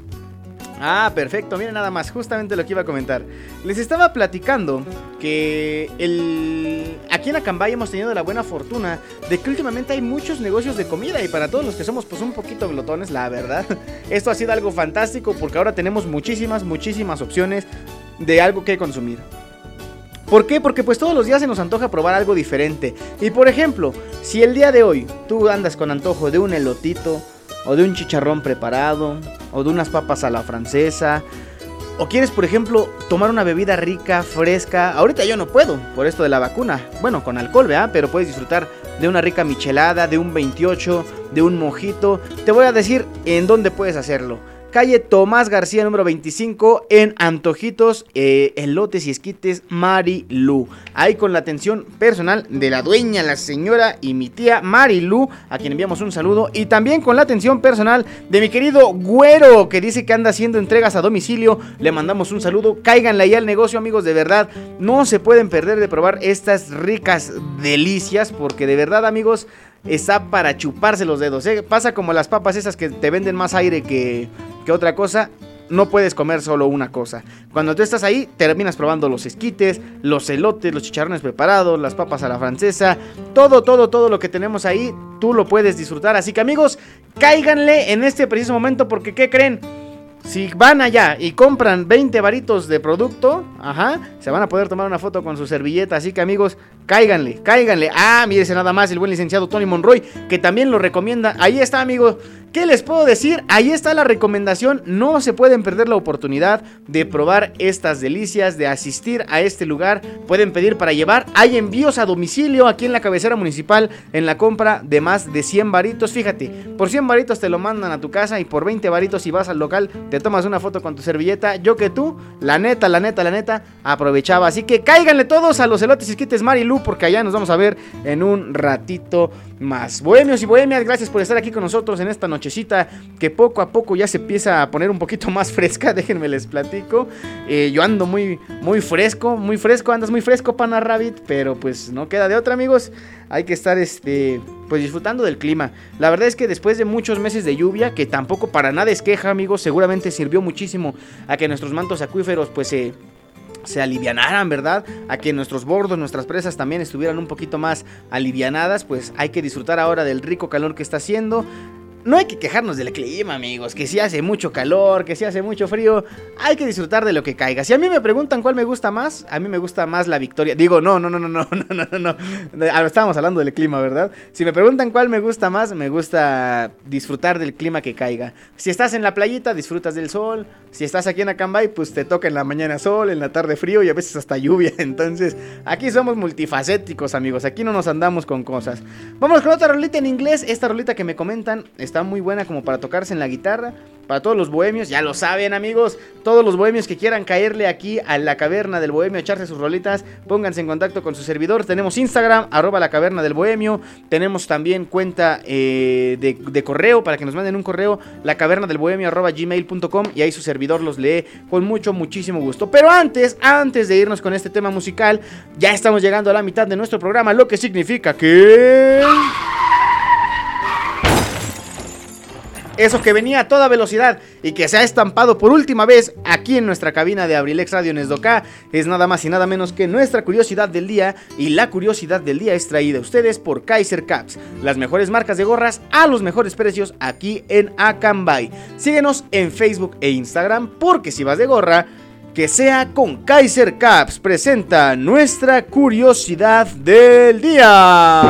Ah, perfecto, miren nada más, justamente lo que iba a comentar. Les estaba platicando que el... aquí en Acambay hemos tenido la buena fortuna de que últimamente hay muchos negocios de comida y para todos los que somos pues un poquito glotones, la verdad, esto ha sido algo fantástico porque ahora tenemos muchísimas, muchísimas opciones de algo que consumir. ¿Por qué? Porque pues todos los días se nos antoja probar algo diferente. Y por ejemplo, si el día de hoy tú andas con antojo de un elotito, o de un chicharrón preparado, o de unas papas a la francesa, o quieres, por ejemplo, tomar una bebida rica, fresca. Ahorita yo no puedo, por esto de la vacuna. Bueno, con alcohol, ¿verdad? Pero puedes disfrutar de una rica michelada, de un 28, de un mojito. Te voy a decir en dónde puedes hacerlo calle Tomás García número 25 en Antojitos, eh, Elotes y Esquites Marilu. Ahí con la atención personal de la dueña, la señora y mi tía Marilu, a quien enviamos un saludo. Y también con la atención personal de mi querido Güero, que dice que anda haciendo entregas a domicilio. Le mandamos un saludo. Cáiganle ahí al negocio, amigos, de verdad. No se pueden perder de probar estas ricas delicias, porque de verdad, amigos está para chuparse los dedos. ¿eh? Pasa como las papas esas que te venden más aire que, que otra cosa. No puedes comer solo una cosa. Cuando tú estás ahí, terminas probando los esquites, los elotes, los chicharrones preparados, las papas a la francesa. Todo, todo, todo lo que tenemos ahí, tú lo puedes disfrutar. Así que amigos, cáiganle en este preciso momento porque ¿qué creen? Si van allá y compran 20 varitos de producto, ajá, se van a poder tomar una foto con su servilleta. Así que amigos, cáiganle, cáiganle. Ah, mírese nada más el buen licenciado Tony Monroy, que también lo recomienda. Ahí está, amigos. ¿Qué les puedo decir? Ahí está la recomendación. No se pueden perder la oportunidad de probar estas delicias, de asistir a este lugar. Pueden pedir para llevar. Hay envíos a domicilio aquí en la cabecera municipal en la compra de más de 100 varitos. Fíjate, por 100 varitos te lo mandan a tu casa y por 20 varitos si vas al local te tomas una foto con tu servilleta. Yo que tú, la neta, la neta, la neta, aprovechaba. Así que cáiganle todos a los elotes y esquites Marilu porque allá nos vamos a ver en un ratito más. Bohemios y bohemias, gracias por estar aquí con nosotros en esta nochecita que poco a poco ya se empieza a poner un poquito más fresca. Déjenme les platico. Eh, yo ando muy, muy fresco, muy fresco, andas muy fresco, Pana Rabbit, pero pues no queda de otra, amigos. Hay que estar este, pues disfrutando del clima. La verdad es que después de muchos meses de lluvia, que tampoco para nada es queja, amigos, seguramente sirvió muchísimo a que nuestros mantos acuíferos pues se se alivianaran, ¿verdad? A que nuestros bordos, nuestras presas también estuvieran un poquito más alivianadas, pues hay que disfrutar ahora del rico calor que está haciendo. No hay que quejarnos del clima, amigos, que si hace mucho calor, que si hace mucho frío, hay que disfrutar de lo que caiga. Si a mí me preguntan cuál me gusta más, a mí me gusta más la victoria. Digo, no, no, no, no, no, no, no, no. Estábamos hablando del clima, ¿verdad? Si me preguntan cuál me gusta más, me gusta disfrutar del clima que caiga. Si estás en la playita, disfrutas del sol. Si estás aquí en Acambay, pues te toca en la mañana sol, en la tarde frío y a veces hasta lluvia. Entonces, aquí somos multifacéticos, amigos. Aquí no nos andamos con cosas. Vamos con otra rolita en inglés. Esta rolita que me comentan muy buena como para tocarse en la guitarra. Para todos los bohemios, ya lo saben amigos, todos los bohemios que quieran caerle aquí a la caverna del bohemio, echarse sus rolitas, pónganse en contacto con su servidor. Tenemos Instagram, arroba la caverna del bohemio. Tenemos también cuenta eh, de, de, correo para que nos manden un correo, la caverna del bohemio, arroba gmail.com y ahí su servidor los lee con mucho, muchísimo gusto. Pero antes, antes de irnos con este tema musical, ya estamos llegando a la mitad de nuestro programa, lo que significa que... Eso que venía a toda velocidad y que se ha estampado por última vez aquí en nuestra cabina de Abrilex Radio Nesdoca es nada más y nada menos que nuestra curiosidad del día y la curiosidad del día es traída a ustedes por Kaiser Caps, las mejores marcas de gorras a los mejores precios aquí en Acambay. Síguenos en Facebook e Instagram porque si vas de gorra, que sea con Kaiser Caps presenta nuestra curiosidad del día.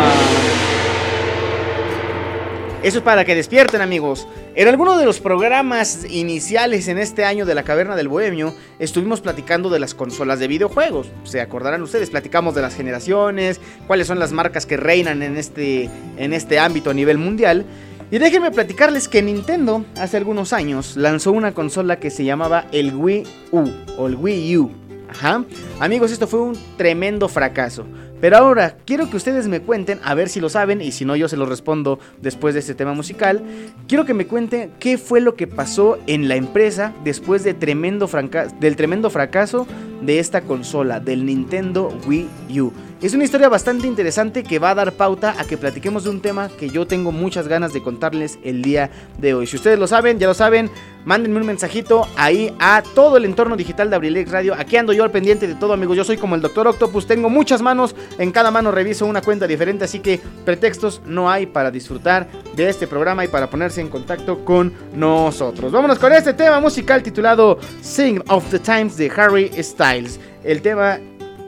Eso es para que despierten amigos. En alguno de los programas iniciales en este año de la Caverna del Bohemio estuvimos platicando de las consolas de videojuegos. Se acordarán ustedes, platicamos de las generaciones, cuáles son las marcas que reinan en este, en este ámbito a nivel mundial. Y déjenme platicarles que Nintendo hace algunos años lanzó una consola que se llamaba el Wii U o el Wii U. Ajá. Amigos, esto fue un tremendo fracaso. Pero ahora quiero que ustedes me cuenten, a ver si lo saben y si no yo se lo respondo después de este tema musical. Quiero que me cuenten qué fue lo que pasó en la empresa después del tremendo fracaso de esta consola, del Nintendo Wii U. Es una historia bastante interesante que va a dar pauta a que platiquemos de un tema que yo tengo muchas ganas de contarles el día de hoy. Si ustedes lo saben, ya lo saben, mándenme un mensajito ahí a todo el entorno digital de Abrilex Radio. Aquí ando yo al pendiente de todo, amigos. Yo soy como el Doctor Octopus, tengo muchas manos, en cada mano reviso una cuenta diferente, así que pretextos no hay para disfrutar de este programa y para ponerse en contacto con nosotros. Vámonos con este tema musical titulado Sing of the Times de Harry Styles. El tema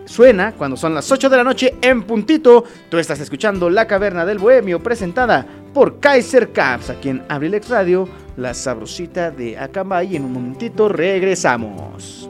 suena cuando son las 8 de la noche en puntito. Tú estás escuchando La Caverna del Bohemio presentada por Kaiser Caps aquí en Abrilex Radio, la sabrosita de Acambay. En un momentito regresamos.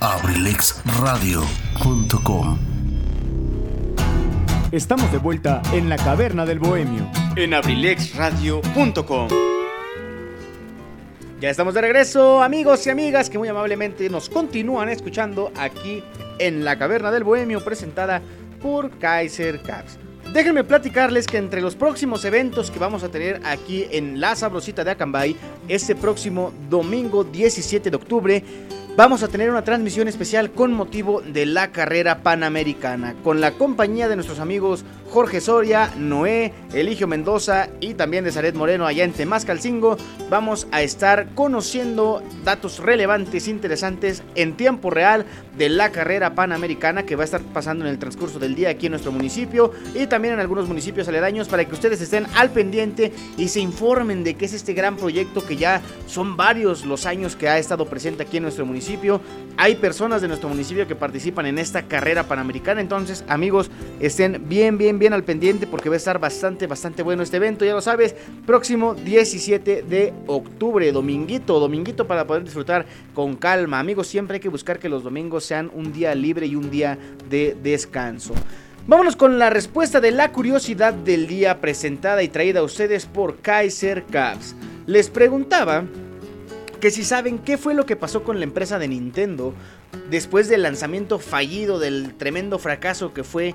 abrilexradio.com. Estamos de vuelta en la caverna del bohemio en abrilexradio.com. Ya estamos de regreso, amigos y amigas que muy amablemente nos continúan escuchando aquí en la caverna del bohemio presentada por Kaiser Caps. Déjenme platicarles que entre los próximos eventos que vamos a tener aquí en La Sabrosita de Acambay, este próximo domingo 17 de octubre, vamos a tener una transmisión especial con motivo de la carrera panamericana, con la compañía de nuestros amigos Jorge Soria, Noé, Eligio Mendoza y también de Zaret Moreno allá en Temascalcingo. Vamos a estar conociendo datos relevantes, interesantes en tiempo real de la carrera panamericana que va a estar pasando en el transcurso del día aquí en nuestro municipio y también en algunos municipios aledaños para que ustedes estén al pendiente y se informen de qué es este gran proyecto que ya son varios los años que ha estado presente aquí en nuestro municipio. Hay personas de nuestro municipio que participan en esta carrera panamericana, entonces amigos estén bien, bien, bien al pendiente porque va a estar bastante, bastante bueno este evento, ya lo sabes, próximo 17 de octubre, dominguito, dominguito para poder disfrutar con calma. Amigos, siempre hay que buscar que los domingos sean un día libre y un día de descanso. Vámonos con la respuesta de la curiosidad del día presentada y traída a ustedes por Kaiser Caps. Les preguntaba que si saben qué fue lo que pasó con la empresa de Nintendo después del lanzamiento fallido del tremendo fracaso que fue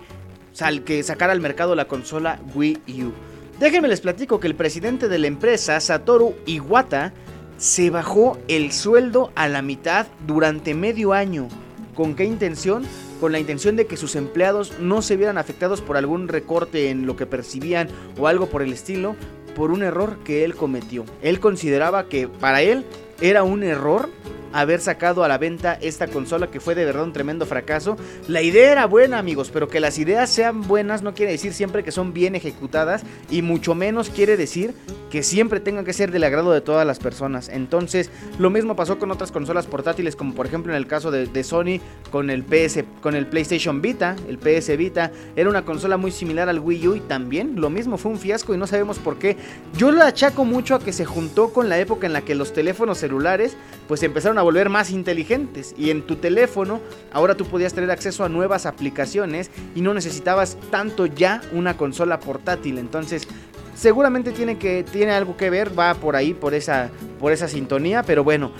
sal que sacar al mercado la consola Wii U. Déjenme les platico que el presidente de la empresa, Satoru Iwata, se bajó el sueldo a la mitad durante medio año. ¿Con qué intención? Con la intención de que sus empleados no se vieran afectados por algún recorte en lo que percibían o algo por el estilo, por un error que él cometió. Él consideraba que para él era un error haber sacado a la venta esta consola que fue de verdad un tremendo fracaso. La idea era buena, amigos, pero que las ideas sean buenas no quiere decir siempre que son bien ejecutadas y mucho menos quiere decir que siempre tengan que ser del agrado de todas las personas. Entonces, lo mismo pasó con otras consolas portátiles, como por ejemplo en el caso de, Sony con el PS, con el PlayStation Vita, el PS Vita, era una consola muy similar al Wii U y también lo mismo fue un fiasco y no sabemos por qué. Yo lo achaco mucho a que se juntó con la época en la que los teléfonos celulares pues empezaron a volver más inteligentes y en tu teléfono ahora tú podías tener acceso a nuevas aplicaciones y no necesitabas tanto ya una consola portátil. Entonces, seguramente tiene que tiene algo que ver, va por ahí por esa por esa sintonía, pero bueno,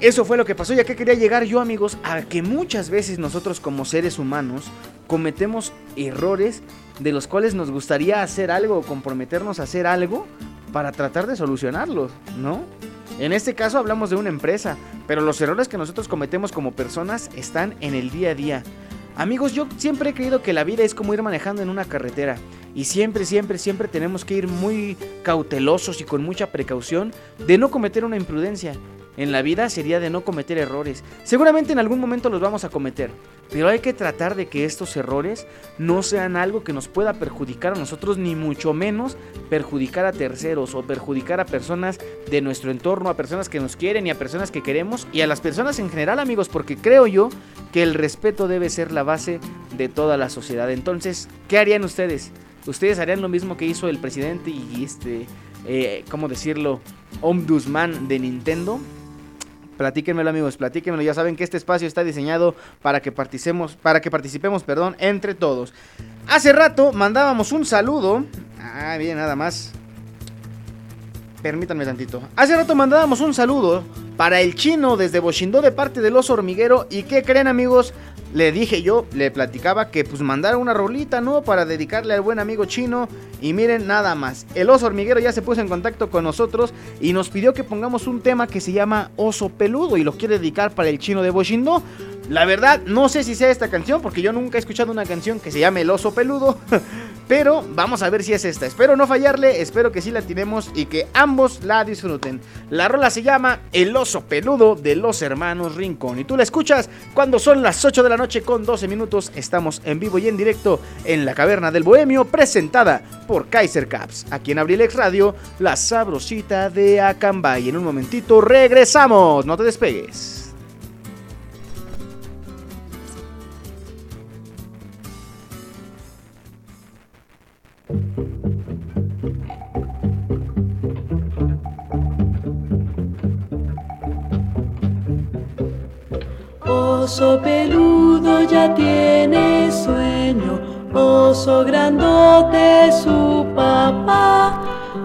eso fue lo que pasó. Ya que quería llegar yo, amigos, a que muchas veces nosotros como seres humanos cometemos errores de los cuales nos gustaría hacer algo o comprometernos a hacer algo para tratar de solucionarlos, ¿no? En este caso hablamos de una empresa, pero los errores que nosotros cometemos como personas están en el día a día. Amigos, yo siempre he creído que la vida es como ir manejando en una carretera. Y siempre, siempre, siempre tenemos que ir muy cautelosos y con mucha precaución de no cometer una imprudencia. en la vida sería de no cometer errores. Seguramente en algún momento los vamos a cometer, pero hay que tratar de que estos errores no sean algo que nos pueda perjudicar a nosotros, ni mucho menos perjudicar a terceros o perjudicar a personas de nuestro entorno, a personas que nos quieren y a personas que queremos y a las personas en general, amigos, porque creo yo que el respeto debe ser la base de toda la sociedad. Entonces, ¿qué harían ustedes? ¿Ustedes harían lo mismo que hizo el presidente y este, eh, ¿cómo decirlo? Ombudsman de Nintendo. Platíquenmelo amigos, platíquenmelo. Ya saben que este espacio está diseñado para que participemos, para que participemos, perdón, entre todos. Hace rato mandábamos un saludo. Ah, bien, nada más. Permítanme tantito. Hace rato mandábamos un saludo para el chino desde Boshindo de parte del oso hormiguero. ¿Y qué creen amigos? Le dije yo, le platicaba que pues mandara una rolita, ¿no? Para dedicarle al buen amigo chino. Y miren nada más. El oso hormiguero ya se puso en contacto con nosotros y nos pidió que pongamos un tema que se llama Oso Peludo y lo quiere dedicar para el chino de Boshindo. La verdad, no sé si sea esta canción porque yo nunca he escuchado una canción que se llame El oso peludo. Pero vamos a ver si es esta. Espero no fallarle, espero que sí la tiremos y que ambos la disfruten. La rola se llama El oso peludo de los hermanos Rincón. Y tú la escuchas cuando son las 8 de la noche con 12 minutos. Estamos en vivo y en directo en la caverna del Bohemio, presentada por Kaiser Caps. Aquí en Abrilex Radio, la sabrosita de Acambay. En un momentito regresamos, no te despegues. Oso peludo ya tiene sueño, oso grandote su papá.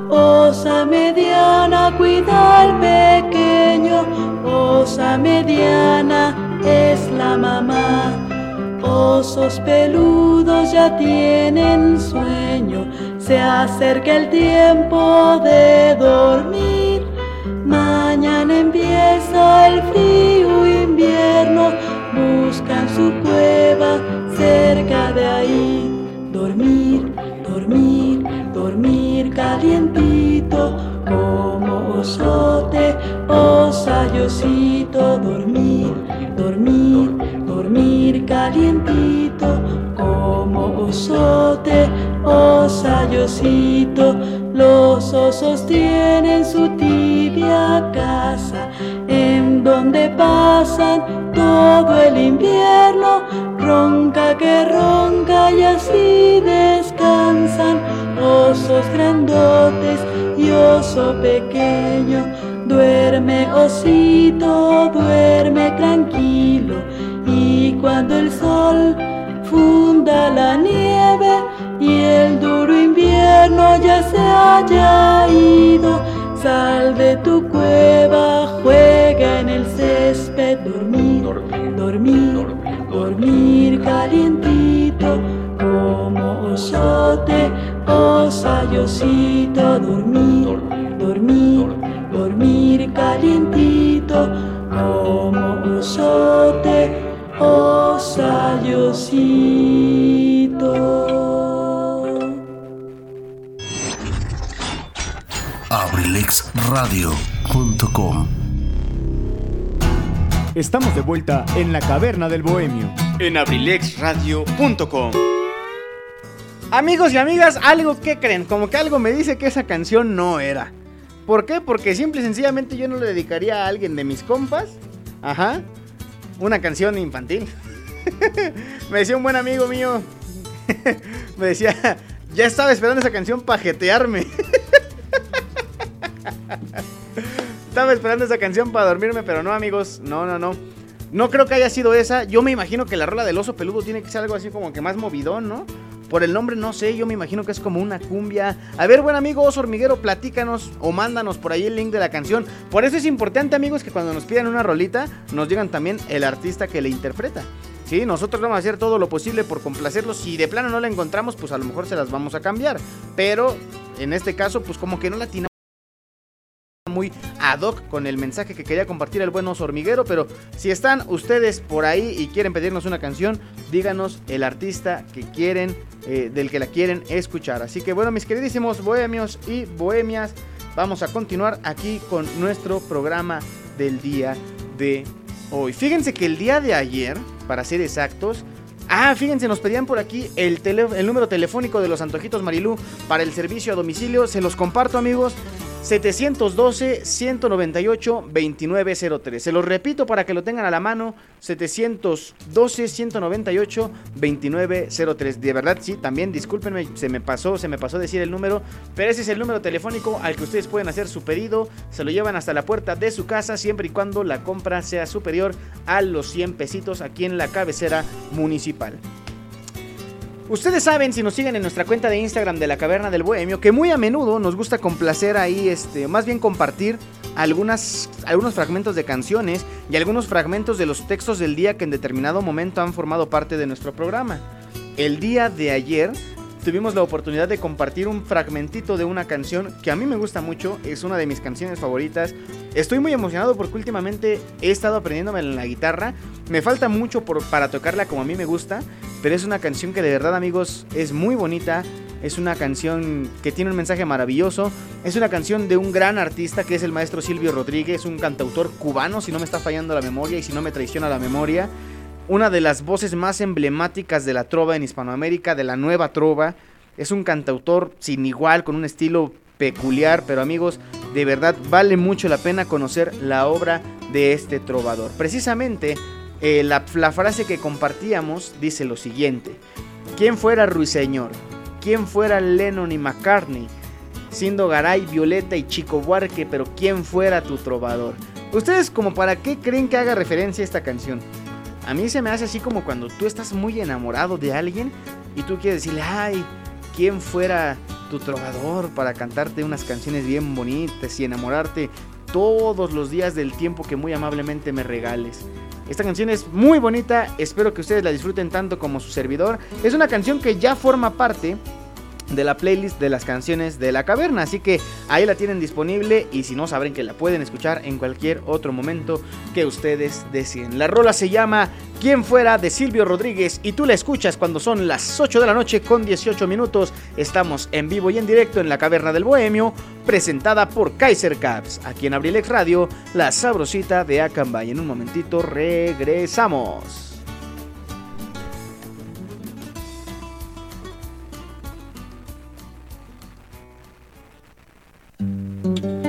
Osa mediana cuida al pequeño, tienen sueño, se acerca el tiempo de dormir. Mañana empieza el frío invierno, buscan su cueva cerca de ahí. Dormir, dormir, dormir calientito, como osote, osayosito. Dormir, dormir, dormir calientito, como osote, osayosito. Los osos tienen su tibia casa, en donde pasan todo el invierno. Ronca que ronca y así descansan. Osos grandotes y oso pequeño. Duerme osito, duerme tranquilo. Y cuando el sol funda la nieve y el duro invierno ya se haya ido. Sal de tu cueva, juega en el césped, dormir, dormir, dormir calientito, como osote, osayosito, dormir, dormir, dormir calientito, como osote, osayosito. abrilexradio.com Estamos de vuelta en la caverna del bohemio en abrilexradio.com. Amigos y amigas, algo que creen, como que algo me dice que esa canción no era. ¿Por qué? Porque simple y sencillamente yo no le dedicaría a alguien de mis compas, ajá, una canción infantil. me decía un buen amigo mío, me decía, ya estaba esperando esa canción para jetearme. Estaba esperando esa canción para dormirme, pero no, amigos. No, no, no. No creo que haya sido esa. Yo me imagino que la rola del oso peludo tiene que ser algo así como que más movidón, ¿no? Por el nombre no sé, yo me imagino que es como una cumbia. A ver, buen amigo oso hormiguero, platícanos o mándanos por ahí el link de la canción. Por eso es importante, amigos, que cuando nos pidan una rolita, nos digan también el artista que le interpreta. Sí, nosotros vamos a hacer todo lo posible por complacerlos. Si de plano no la encontramos, pues a lo mejor se las vamos a cambiar. Pero en este caso, pues como que no la muy ad hoc con el mensaje que quería compartir el buen oso hormiguero. Pero si están ustedes por ahí y quieren pedirnos una canción, díganos el artista que quieren, eh, del que la quieren escuchar. Así que bueno, mis queridísimos bohemios y bohemias, vamos a continuar aquí con nuestro programa del día de hoy. Fíjense que el día de ayer, para ser exactos, Ah, fíjense, nos pedían por aquí el, el número telefónico de los Antojitos Marilú para el servicio a domicilio. Se los comparto, amigos. 712-198-2903. Se los repito para que lo tengan a la mano. 712-198-2903. De verdad, sí, también discúlpenme, se me pasó, se me pasó decir el número. Pero ese es el número telefónico al que ustedes pueden hacer su pedido. Se lo llevan hasta la puerta de su casa siempre y cuando la compra sea superior a los 100 pesitos aquí en la cabecera municipal. Ustedes saben, si nos siguen en nuestra cuenta de Instagram de la Caverna del Bohemio, que muy a menudo nos gusta complacer ahí, este, más bien compartir algunos fragmentos de canciones y algunos fragmentos de los textos del día que en determinado momento han formado parte de nuestro programa. El día de ayer tuvimos la oportunidad de compartir un fragmentito de una canción que a mí me gusta mucho, es una de mis canciones favoritas. Estoy muy emocionado porque últimamente he estado aprendiéndome en la guitarra. Me falta mucho por- para tocarla como a mí me gusta, pero es una canción que de verdad amigos es muy bonita. Es una canción que tiene un mensaje maravilloso. Es una canción de un gran artista que es el maestro Silvio Rodríguez, un cantautor cubano, si no me está fallando la memoria y si no me traiciona la memoria una de las voces más emblemáticas de la trova en Hispanoamérica, de la nueva trova. Es un cantautor sin igual, con un estilo peculiar, pero amigos, de verdad vale mucho la pena conocer la obra de este trovador. Precisamente, eh, la, frase que compartíamos dice lo siguiente. ¿Quién fuera Ruiseñor? ¿Quién fuera Lennon y McCartney? Siendo Garay, Violeta y Chico Buarque, pero ¿quién fuera tu trovador? ¿Ustedes como para qué creen que haga referencia a esta canción? A mí se me hace así como cuando tú estás muy enamorado de alguien y tú quieres decirle, ay, ¿quién fuera tu trovador para cantarte unas canciones bien bonitas y enamorarte todos los días del tiempo que muy amablemente me regales? Esta canción es muy bonita, espero que ustedes la disfruten tanto como su servidor. Es una canción que ya forma parte de la playlist de las canciones de la caverna. Así que ahí la tienen disponible y si no saben que la pueden escuchar en cualquier otro momento que ustedes deseen. La rola se llama Quién fuera de Silvio Rodríguez y tú la escuchas cuando son las 8 de la noche con 18 minutos. Estamos en vivo y en directo en la caverna del Bohemio, presentada por Kaiser Caps, aquí en Abrilex Radio, la sabrosita de Acambay. En un momentito regresamos. Estoy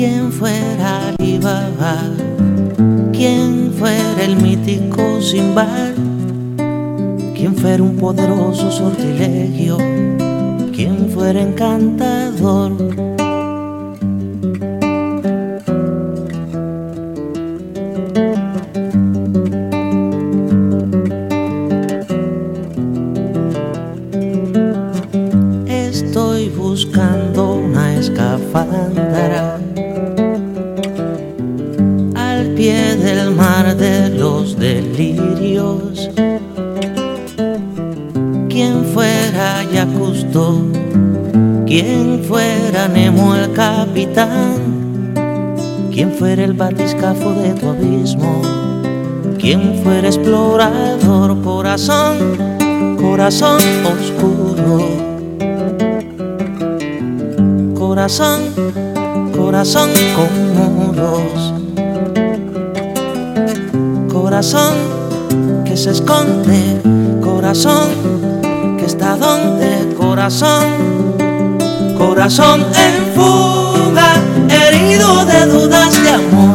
¿Quién fuera Alibaba? ¿Quién fuera el mítico Simbar? ¿Quién fuera un poderoso sortilegio? ¿Quién fuera encantador? Batiscafo de tu abismo, quien fuera explorador, corazón, corazón oscuro. Corazón, corazón con muros. Corazón que se esconde, corazón que está donde, corazón, corazón en fuga, herido de dudas de amor.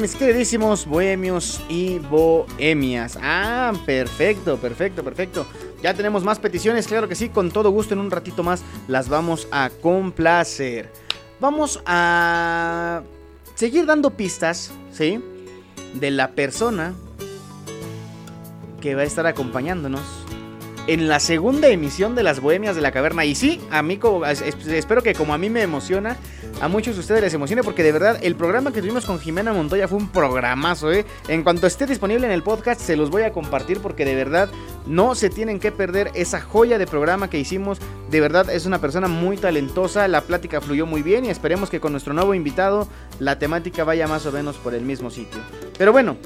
Mis queridísimos bohemios y bohemias. Ah, perfecto, perfecto, perfecto. Ya tenemos más peticiones, claro que sí, con todo gusto en un ratito más las vamos a complacer. Vamos a seguir dando pistas, ¿sí? De la persona que va a estar acompañándonos en la segunda emisión de las Bohemias de la Caverna. Y sí, a mí, espero que como a mí me emociona, a muchos de ustedes les emocione, porque de verdad el programa que tuvimos con Jimena Montoya fue un programazo, ¿eh? En cuanto esté disponible en el podcast, se los voy a compartir, porque de verdad no se tienen que perder esa joya de programa que hicimos. De verdad es una persona muy talentosa, la plática fluyó muy bien y esperemos que con nuestro nuevo invitado la temática vaya más o menos por el mismo sitio. Pero bueno,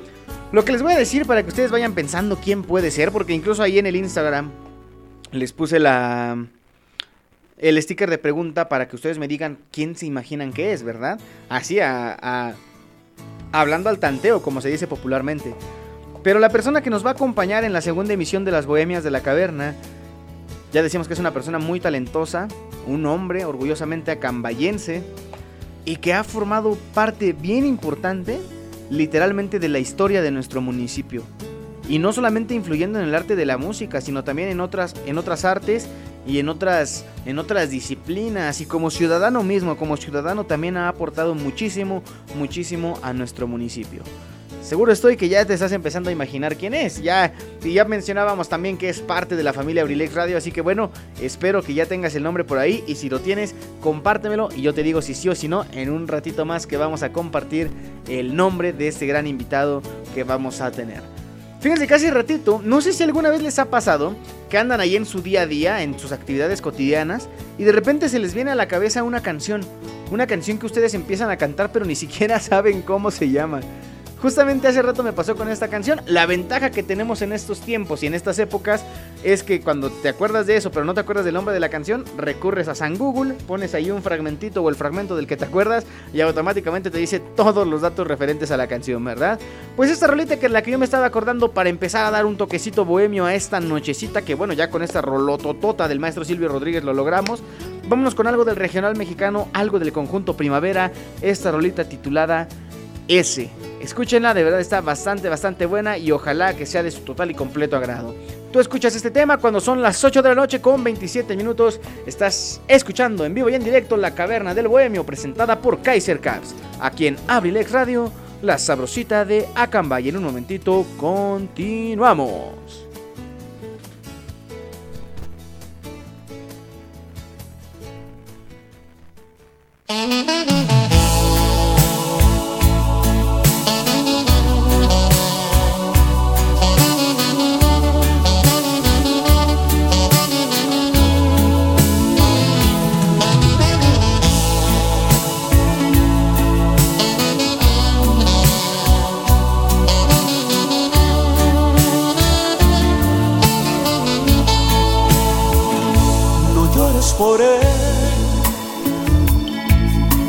lo que les voy a decir para que ustedes vayan pensando quién puede ser, porque incluso ahí en el Instagram les puse la el sticker de pregunta para que ustedes me digan quién se imaginan que es, ¿verdad? Así a, a- hablando al tanteo, como se dice popularmente. Pero la persona que nos va a acompañar en la segunda emisión de las Bohemias de la Caverna, ya decíamos que es una persona muy talentosa, un hombre orgullosamente acambayense y que ha formado parte bien importante, literalmente, de la historia de nuestro municipio. Y no solamente influyendo en el arte de la música, sino también en otras, en otras artes y en otras, en otras disciplinas. Y como ciudadano mismo, como ciudadano también ha aportado muchísimo, muchísimo a nuestro municipio. Seguro estoy que ya te estás empezando a imaginar quién es. Ya, ya mencionábamos también que es parte de la familia Abrilex Radio. Así que bueno, espero que ya tengas el nombre por ahí. Y si lo tienes, compártemelo. Y yo te digo si sí o si no. En un ratito más que vamos a compartir el nombre de este gran invitado que vamos a tener. Fíjense hace ratito, no sé si alguna vez les ha pasado que andan ahí en su día a día, en sus actividades cotidianas, y de repente se les viene a la cabeza una canción. Una canción que ustedes empiezan a cantar, pero ni siquiera saben cómo se llama. Justamente hace rato me pasó con esta canción. La ventaja que tenemos en estos tiempos y en estas épocas es que cuando te acuerdas de eso, pero no te acuerdas del nombre de la canción, recurres a San Google, pones ahí un fragmentito o el fragmento del que te acuerdas y automáticamente te dice todos los datos referentes a la canción, ¿verdad? Pues esta rolita que es la que yo me estaba acordando para empezar a dar un toquecito bohemio a esta nochecita, que bueno, ya con esta rolototota del maestro Silvio Rodríguez lo logramos. Vámonos con algo del regional mexicano, algo del conjunto Primavera, esta rolita titulada S. Escúchenla, de verdad está bastante, bastante buena y ojalá que sea de su total y completo agrado. Tú escuchas este tema cuando son las 8 de la noche con 27 minutos. Estás escuchando en vivo y en directo La Caverna del Bohemio presentada por Kaiser Caps. Aquí en Abrilex Radio, la sabrosita de Acamba. Y en un momentito continuamos. Por él.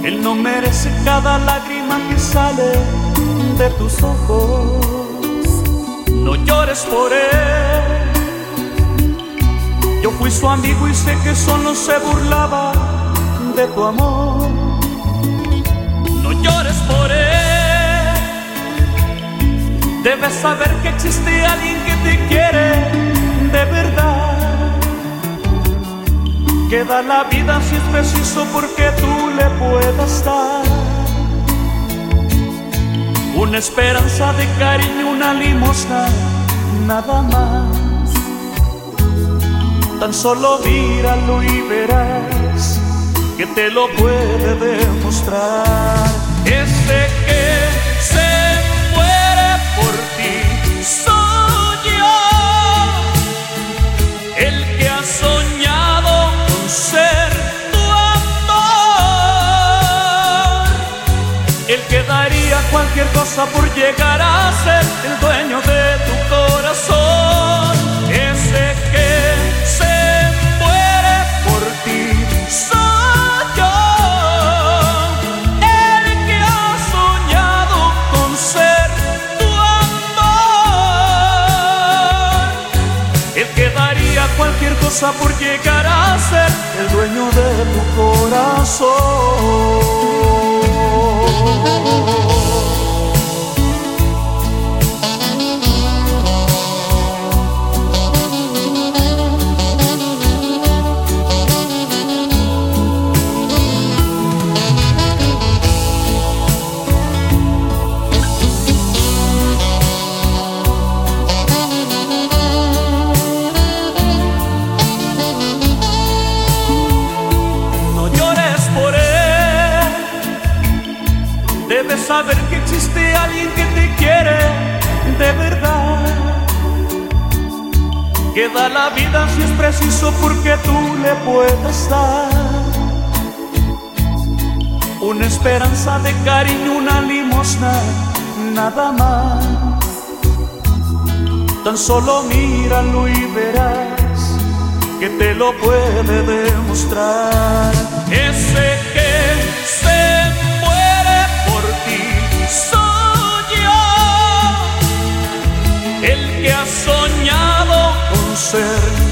Él no merece cada lágrima que sale de tus ojos. No llores por él. Yo fui su amigo y sé que solo se burlaba de tu amor. No llores por él. Debes saber que existe alguien que te quiere de verdad que da la vida si es preciso porque tú le puedas dar una esperanza de cariño, una limosna, nada más. Tan solo míralo y verás que te lo puede demostrar. Ese que se cualquier cosa por llegar a ser el dueño de tu corazón, ese que se muere por ti soy yo, el que ha soñado con ser tu amor, el que daría cualquier cosa por llegar a ser el dueño Una esperanza de cariño, una limosna, nada más. Tan solo míralo y verás que te lo puede demostrar. Ese que se muere por ti soy yo, el que ha soñado con ser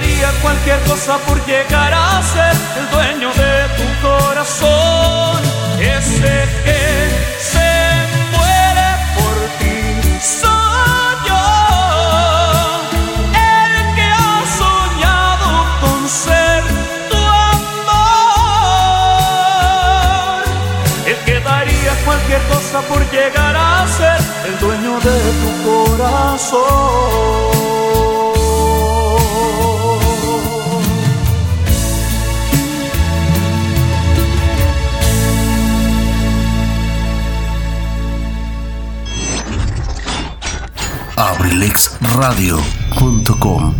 daría cualquier cosa por llegar a ser el dueño de tu corazón. Ese que se muere por ti soy yo, el que ha soñado con ser tu amor, el que daría cualquier cosa por llegar a ser el dueño de tu corazón. abrilexradio.com.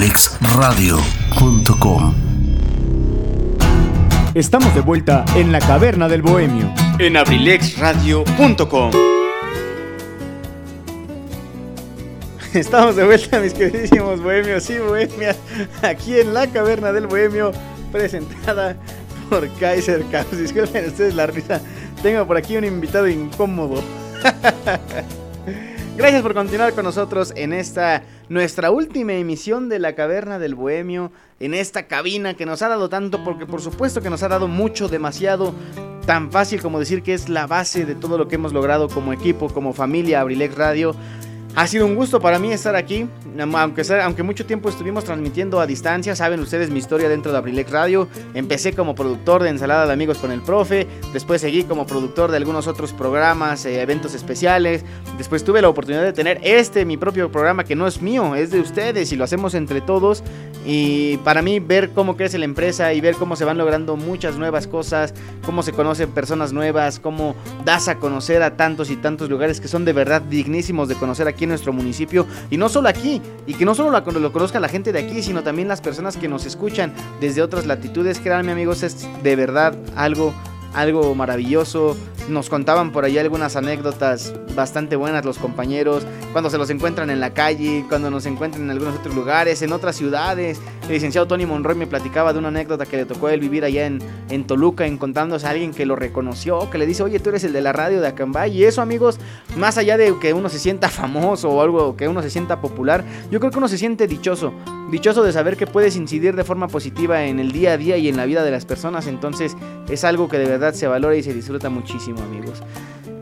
abrilexradio.com. Estamos de vuelta en la caverna del bohemio en abrilexradio.com. Estamos de vuelta, mis queridísimos bohemios y bohemias, aquí en la caverna del bohemio, presentada por Kaiser Caos. Disculpen ustedes la risa, tengo por aquí un invitado incómodo. Gracias por continuar con nosotros en esta nuestra última emisión de la Caverna del Bohemio, en esta cabina que nos ha dado tanto, porque por supuesto que nos ha dado mucho, demasiado, tan fácil como decir que es la base de todo lo que hemos logrado como equipo, como familia Abrilex Radio. Ha sido un gusto para mí estar aquí, aunque, mucho tiempo estuvimos transmitiendo a distancia, saben ustedes mi historia dentro de Abrilex Radio. Empecé como productor de Ensalada de Amigos con el Profe, después seguí como productor de algunos otros programas, eh, eventos especiales, después tuve la oportunidad de tener este, mi propio programa que no es mío, es de ustedes y lo hacemos entre todos. Y para mí ver cómo crece la empresa y ver cómo se van logrando muchas nuevas cosas, cómo se conocen personas nuevas, cómo das a conocer a tantos y tantos lugares que son de verdad dignísimos de conocer aquí en nuestro municipio. Y no solo aquí, y que no solo la- lo conozca la gente de aquí, sino también las personas que nos escuchan desde otras latitudes. Créanme amigos, es de verdad algo algo maravilloso. Nos contaban por ahí algunas anécdotas bastante buenas los compañeros, cuando se los encuentran en la calle, cuando nos encuentran en algunos otros lugares, en otras ciudades. El licenciado Tony Monroy me platicaba de una anécdota que le tocó él vivir allá en, en Toluca, encontrándose a alguien que lo reconoció, que le dice, oye, tú eres el de la radio de Acambay. Y eso, amigos, más allá de que uno se sienta famoso o algo, que uno se sienta popular, yo creo que uno se siente dichoso. Dichoso de saber que puedes incidir de forma positiva en el día a día y en la vida de las personas. Entonces es algo que de verdad se valora y se disfruta muchísimo, amigos.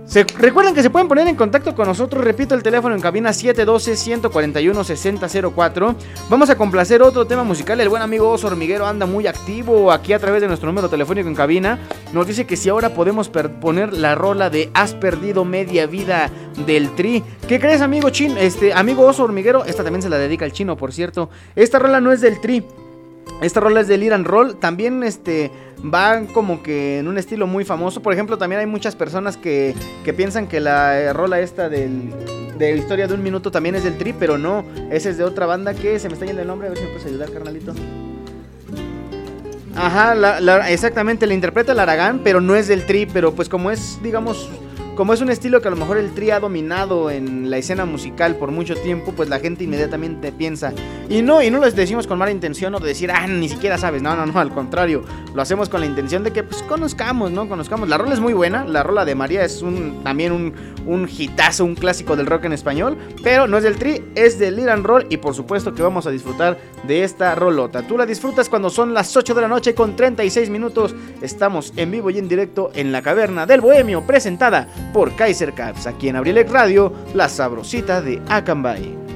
Se- recuerden que se pueden poner en contacto con nosotros, repito el teléfono en cabina 712-141-6004. Vamos a complacer otro tema musical, el buen amigo Oso Hormiguero anda muy activo aquí a través de nuestro número telefónico en cabina. Nos dice que si ahora podemos poner la rola de Has perdido media vida del Tri. ¿Qué crees amigo Chin? Este, amigo Oso Hormiguero, esta también se la dedica al chino, por cierto. Esta rola no es del Tri. Esta rola es del Iran Roll. También este va como que en un estilo muy famoso. Por ejemplo, también hay muchas personas que, que piensan que la eh, rola esta del, de Historia de un Minuto también es del Tri, pero no. Esa es de otra banda que se me está yendo el nombre. A ver si me puedes ayudar, carnalito. Ajá, exactamente, la interpreta el Aragán, pero no es del Tri. Pero pues como es, digamos, como es un estilo que a lo mejor el tri ha dominado en la escena musical por mucho tiempo, pues la gente inmediatamente piensa. Y no, y no lo decimos con mala intención o de decir, ah, ni siquiera sabes. No, no, no, al contrario. Lo hacemos con la intención de que pues conozcamos, ¿no? Conozcamos. La rola es muy buena. La rola de María es un también un, un hitazo, un clásico del rock en español. Pero no es del tri, es del Iran Roll. Y por supuesto que vamos a disfrutar de esta rolota. Tú la disfrutas cuando son las 8 de la noche con 36 minutos. Estamos en vivo y en directo en la caverna del Bohemio, presentada por Kaiser Caps, aquí en Abrilec Radio, la sabrosita de Acambay.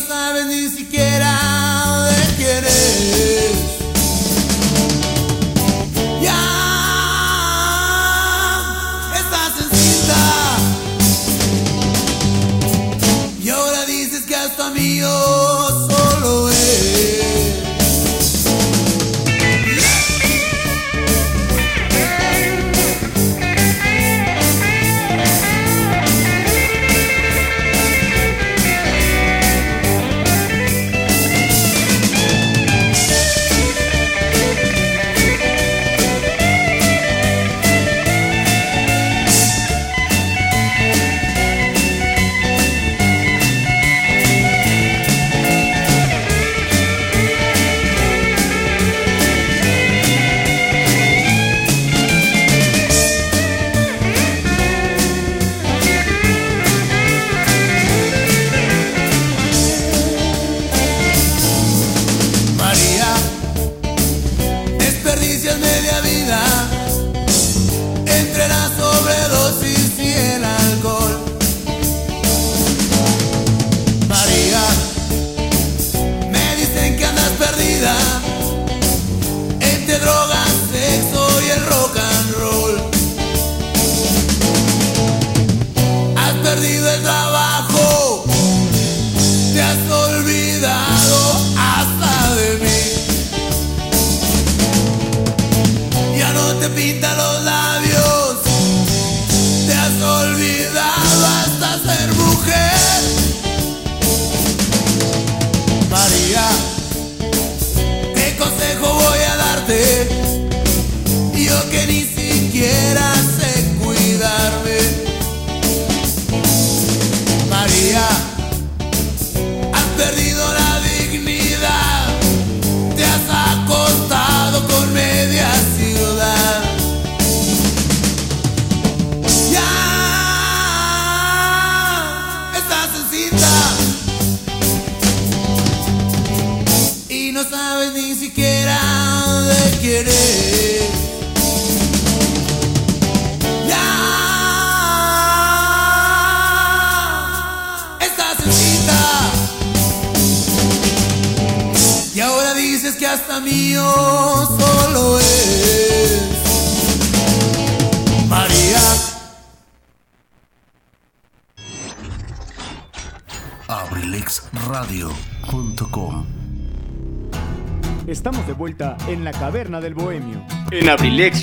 No sabes ni siquiera de quién eres.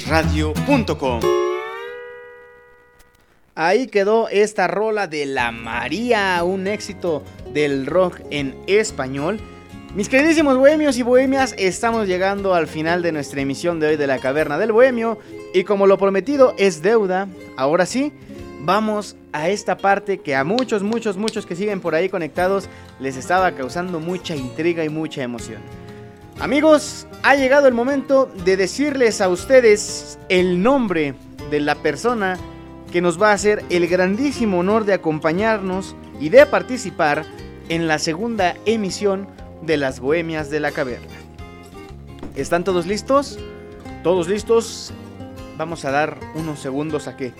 abrilexradio.com. Ahí quedó esta rola de La María, un éxito del rock en español. Mis queridísimos bohemios y bohemias, estamos llegando al final de nuestra emisión de hoy de la Caverna del Bohemio. Y como lo prometido es deuda, ahora sí, vamos a esta parte que a muchos, muchos, muchos que siguen por ahí conectados les estaba causando mucha intriga y mucha emoción. Amigos, ha llegado el momento de decirles a ustedes el nombre de la persona que nos va a hacer el grandísimo honor de acompañarnos y de participar en la segunda emisión de las Bohemias de la Caverna. ¿Están todos listos? ¿Todos listos? Vamos a dar unos segundos a que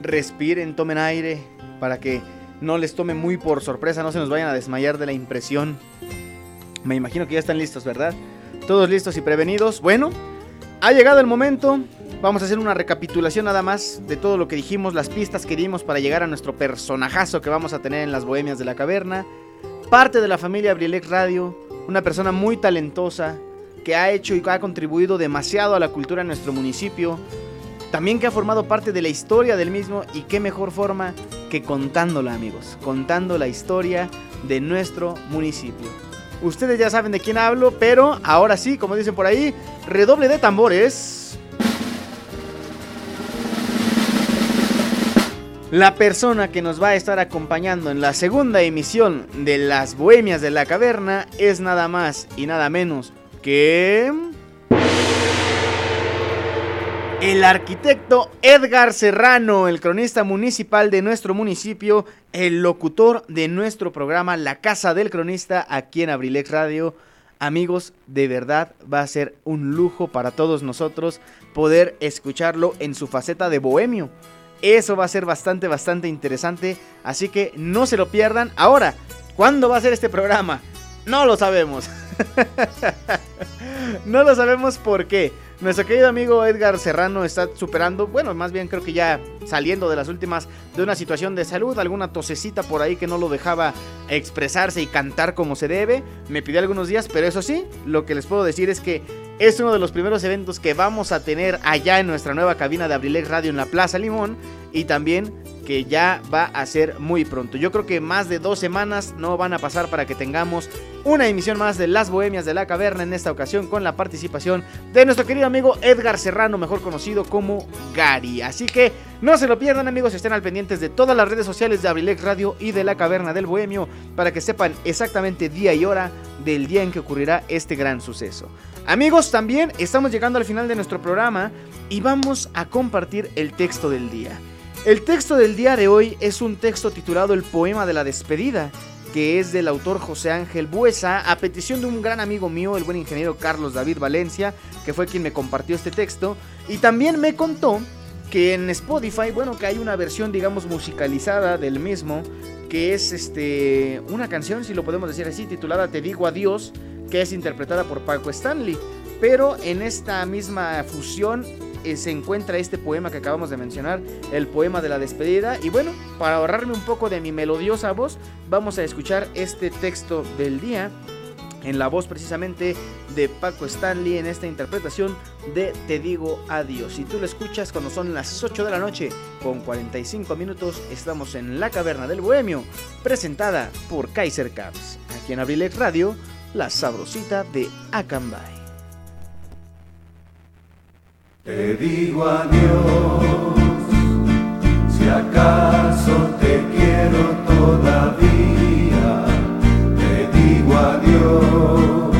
respiren, tomen aire, para que no les tome muy por sorpresa, no se nos vayan a desmayar de la impresión. Me imagino que ya están listos, ¿verdad? Todos listos y prevenidos. Bueno, ha llegado el momento. Vamos a hacer una recapitulación nada más de todo lo que dijimos, las pistas que dimos para llegar a nuestro personajazo que vamos a tener en las Bohemias de la Caverna. Parte de la familia Abrilex Radio, una persona muy talentosa que ha hecho y ha contribuido demasiado a la cultura en nuestro municipio. También que ha formado parte de la historia del mismo y qué mejor forma que contándola amigos, contando la historia de nuestro municipio. Ustedes ya saben de quién hablo, pero ahora sí, como dicen por ahí, redoble de tambores. La persona que nos va a estar acompañando en la segunda emisión de Las Bohemias de la Caverna es nada más y nada menos que... El arquitecto Edgar Serrano, el cronista municipal de nuestro municipio, el locutor de nuestro programa La Casa del Cronista aquí en Abrilex Radio. Amigos, de verdad va a ser un lujo para todos nosotros poder escucharlo en su faceta de bohemio. Eso va a ser bastante, bastante interesante, así que no se lo pierdan. Ahora, ¿cuándo va a ser este programa? No lo sabemos. no lo sabemos por qué. Nuestro querido amigo Edgar Serrano está superando, bueno, más bien creo que ya saliendo de las últimas de una situación de salud, alguna tosecita por ahí que no lo dejaba expresarse y cantar como se debe. Me pidió algunos días, pero eso sí, lo que les puedo decir es que es uno de los primeros eventos que vamos a tener allá en nuestra nueva cabina de Abrilex Radio en la Plaza Limón y también que ya va a ser muy pronto. Yo creo que más de dos semanas no van a pasar para que tengamos una emisión más de Las Bohemias de la Caverna en esta ocasión con la participación de nuestro querido amigo Edgar Serrano, mejor conocido como Gary. Así que no se lo pierdan amigos, estén al pendientes de todas las redes sociales de Abrilex Radio y de la Caverna del Bohemio para que sepan exactamente día y hora del día en que ocurrirá este gran suceso. Amigos, también estamos llegando al final de nuestro programa y vamos a compartir el texto del día. El texto del día de hoy es un texto titulado El poema de la despedida, que es del autor José Ángel Buesa, a petición de un gran amigo mío, el buen ingeniero Carlos David Valencia, que fue quien me compartió este texto, y también me contó que en Spotify, bueno, que hay una versión, digamos, musicalizada del mismo, que es este una canción, si lo podemos decir así, titulada Te digo adiós, que es interpretada por Paco Stanley. Pero en esta misma fusión se encuentra este poema que acabamos de mencionar, el poema de la despedida. Y bueno, para ahorrarme un poco de mi melodiosa voz, vamos a escuchar este texto del día en la voz precisamente de Paco Stanley en esta interpretación de Te digo adiós. Si tú lo escuchas cuando son las 8 de la noche con 45 minutos, estamos en la caverna del bohemio, presentada por Kaiser Caps, aquí en Abrilex Radio, la sabrosita de Acambay. Te digo adiós, si acaso te quiero todavía. Te digo adiós,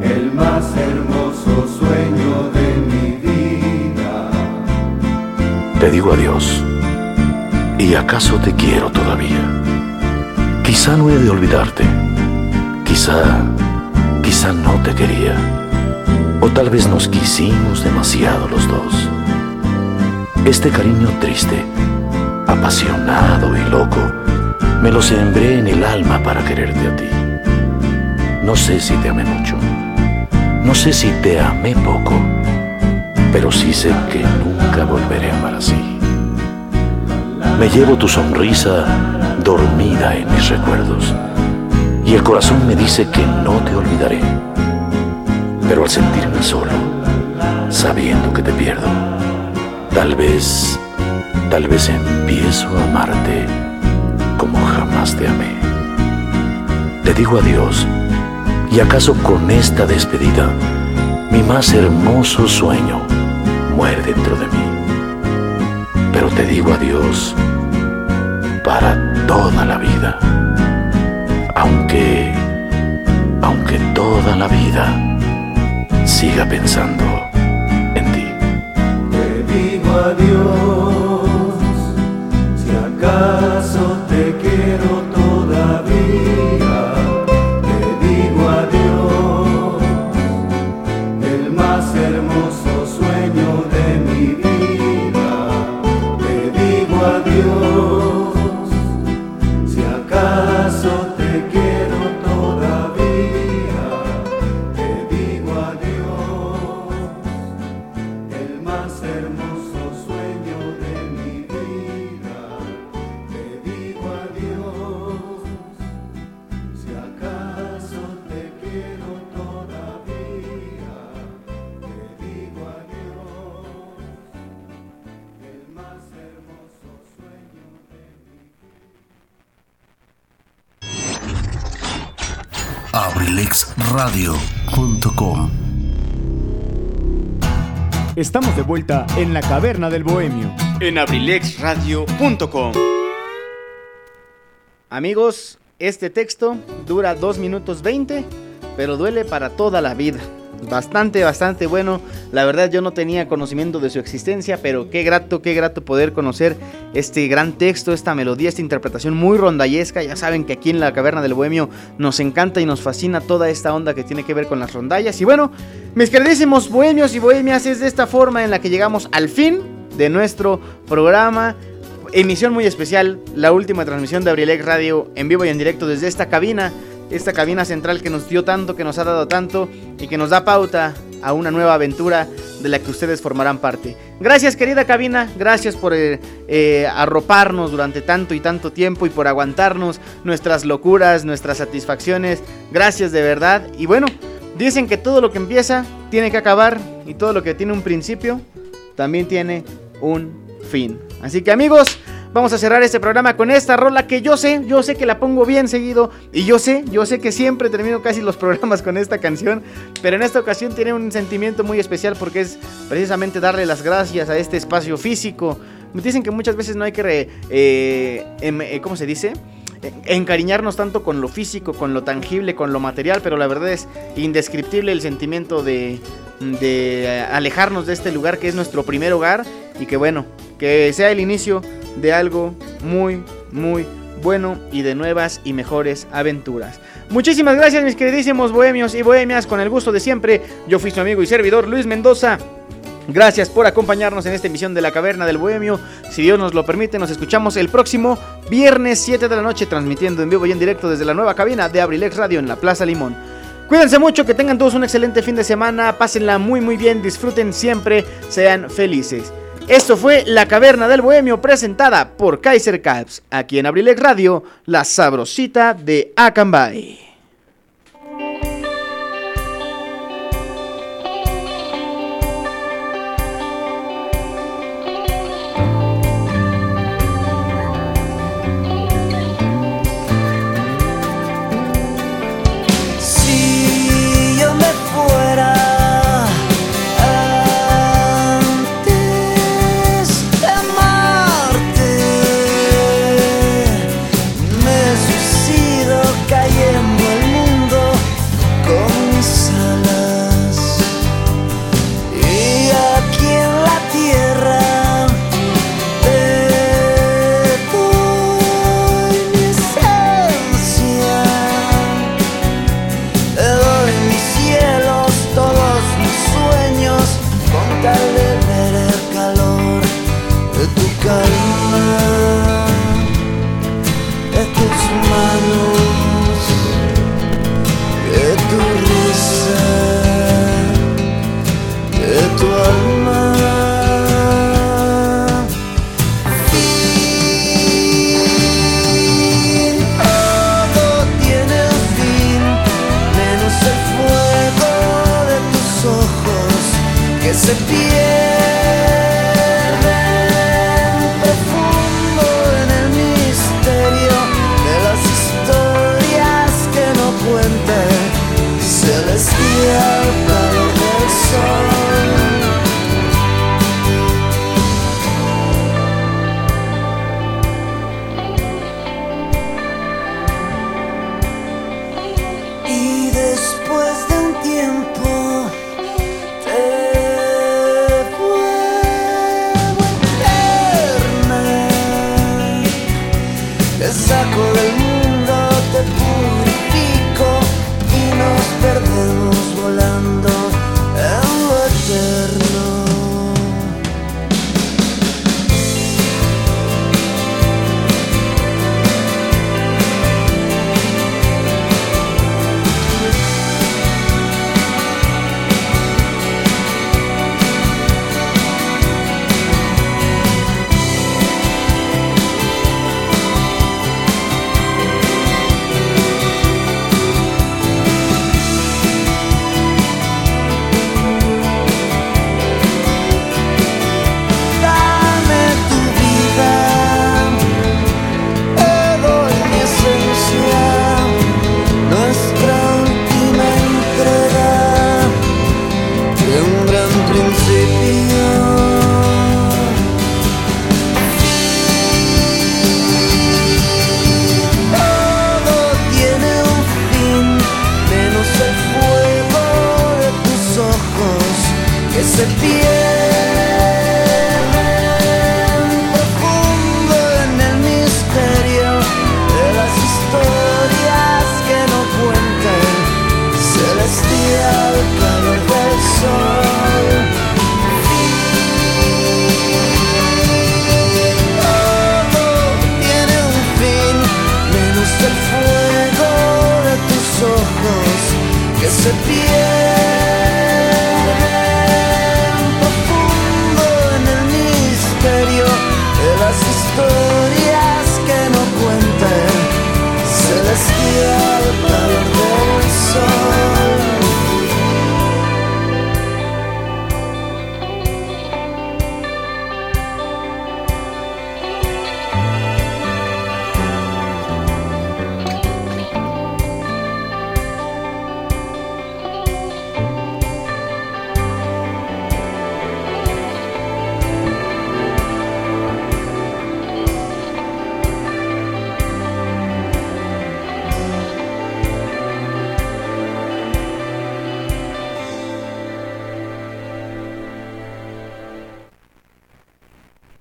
el más hermoso sueño de mi vida. Te digo adiós. ¿Y acaso te quiero todavía? Quizá no he de olvidarte. Quizá, quizá no te quería. O tal vez nos quisimos demasiado los dos. Este cariño triste, apasionado y loco, me lo sembré en el alma para quererte a ti. No sé si te amé mucho. No sé si te amé poco. Pero sí sé que nunca volveré a amar así. Me llevo tu sonrisa dormida en mis recuerdos. Y el corazón me dice que no te olvidaré. Pero al sentirme solo, sabiendo que te pierdo, tal vez, tal vez empiezo a amarte como jamás te amé. Te digo adiós, y acaso con esta despedida, mi más hermoso sueño muere dentro de mí. Pero te digo adiós para toda la vida, aunque, aunque toda la vida siga pensando en ti. Te digo adiós, si acaso vuelta en la caverna del bohemio. En abrilexradio.com. Amigos, este texto dura 2 minutos 20, pero duele para toda la vida. Bastante, bastante bueno. La verdad yo no tenía conocimiento de su existencia, pero qué grato, qué grato poder conocer este gran texto, esta melodía, esta interpretación muy rondallesca. Ya saben que aquí en la Caverna del Bohemio nos encanta y nos fascina toda esta onda que tiene que ver con las rondallas. Y bueno, mis queridísimos bohemios y bohemias, es de esta forma en la que llegamos al fin de nuestro programa. Emisión muy especial, la última transmisión de Abrilex Radio en vivo y en directo desde esta cabina, esta cabina central que nos dio tanto, que nos ha dado tanto y que nos da pauta a una nueva aventura de la que ustedes formarán parte. Gracias querida cabina, gracias por eh, eh, arroparnos durante tanto y tanto tiempo y por aguantarnos nuestras locuras, nuestras satisfacciones. Gracias de verdad. Y bueno, dicen que todo lo que empieza tiene que acabar y todo lo que tiene un principio también tiene un fin. Así que amigos, vamos a cerrar este programa con esta rola que yo sé, yo sé que la pongo bien seguido y yo sé, yo sé que siempre termino casi los programas con esta canción, pero en esta ocasión tiene un sentimiento muy especial porque es precisamente darle las gracias a este espacio físico. Me dicen que muchas veces no hay que, re- eh, em- eh, ¿cómo se dice? Encariñarnos tanto con lo físico, con lo tangible, con lo material, pero la verdad es indescriptible el sentimiento de, alejarnos de este lugar que es nuestro primer hogar y que bueno, que sea el inicio de algo muy, muy bueno y de nuevas y mejores aventuras. Muchísimas gracias mis queridísimos bohemios y bohemias, con el gusto de siempre, yo fui su amigo y servidor Luis Mendoza. Gracias por acompañarnos en esta emisión de la Caverna del Bohemio. Si Dios nos lo permite, nos escuchamos el próximo viernes 7 de la noche transmitiendo en vivo y en directo desde la nueva cabina de Abrilex Radio en la Plaza Limón. Cuídense mucho, que tengan todos un excelente fin de semana, pásenla muy muy bien, disfruten siempre, sean felices. Esto fue La Caverna del Bohemio presentada por Kaiser Caps, aquí en Abrilex Radio, la sabrosita de Acambay.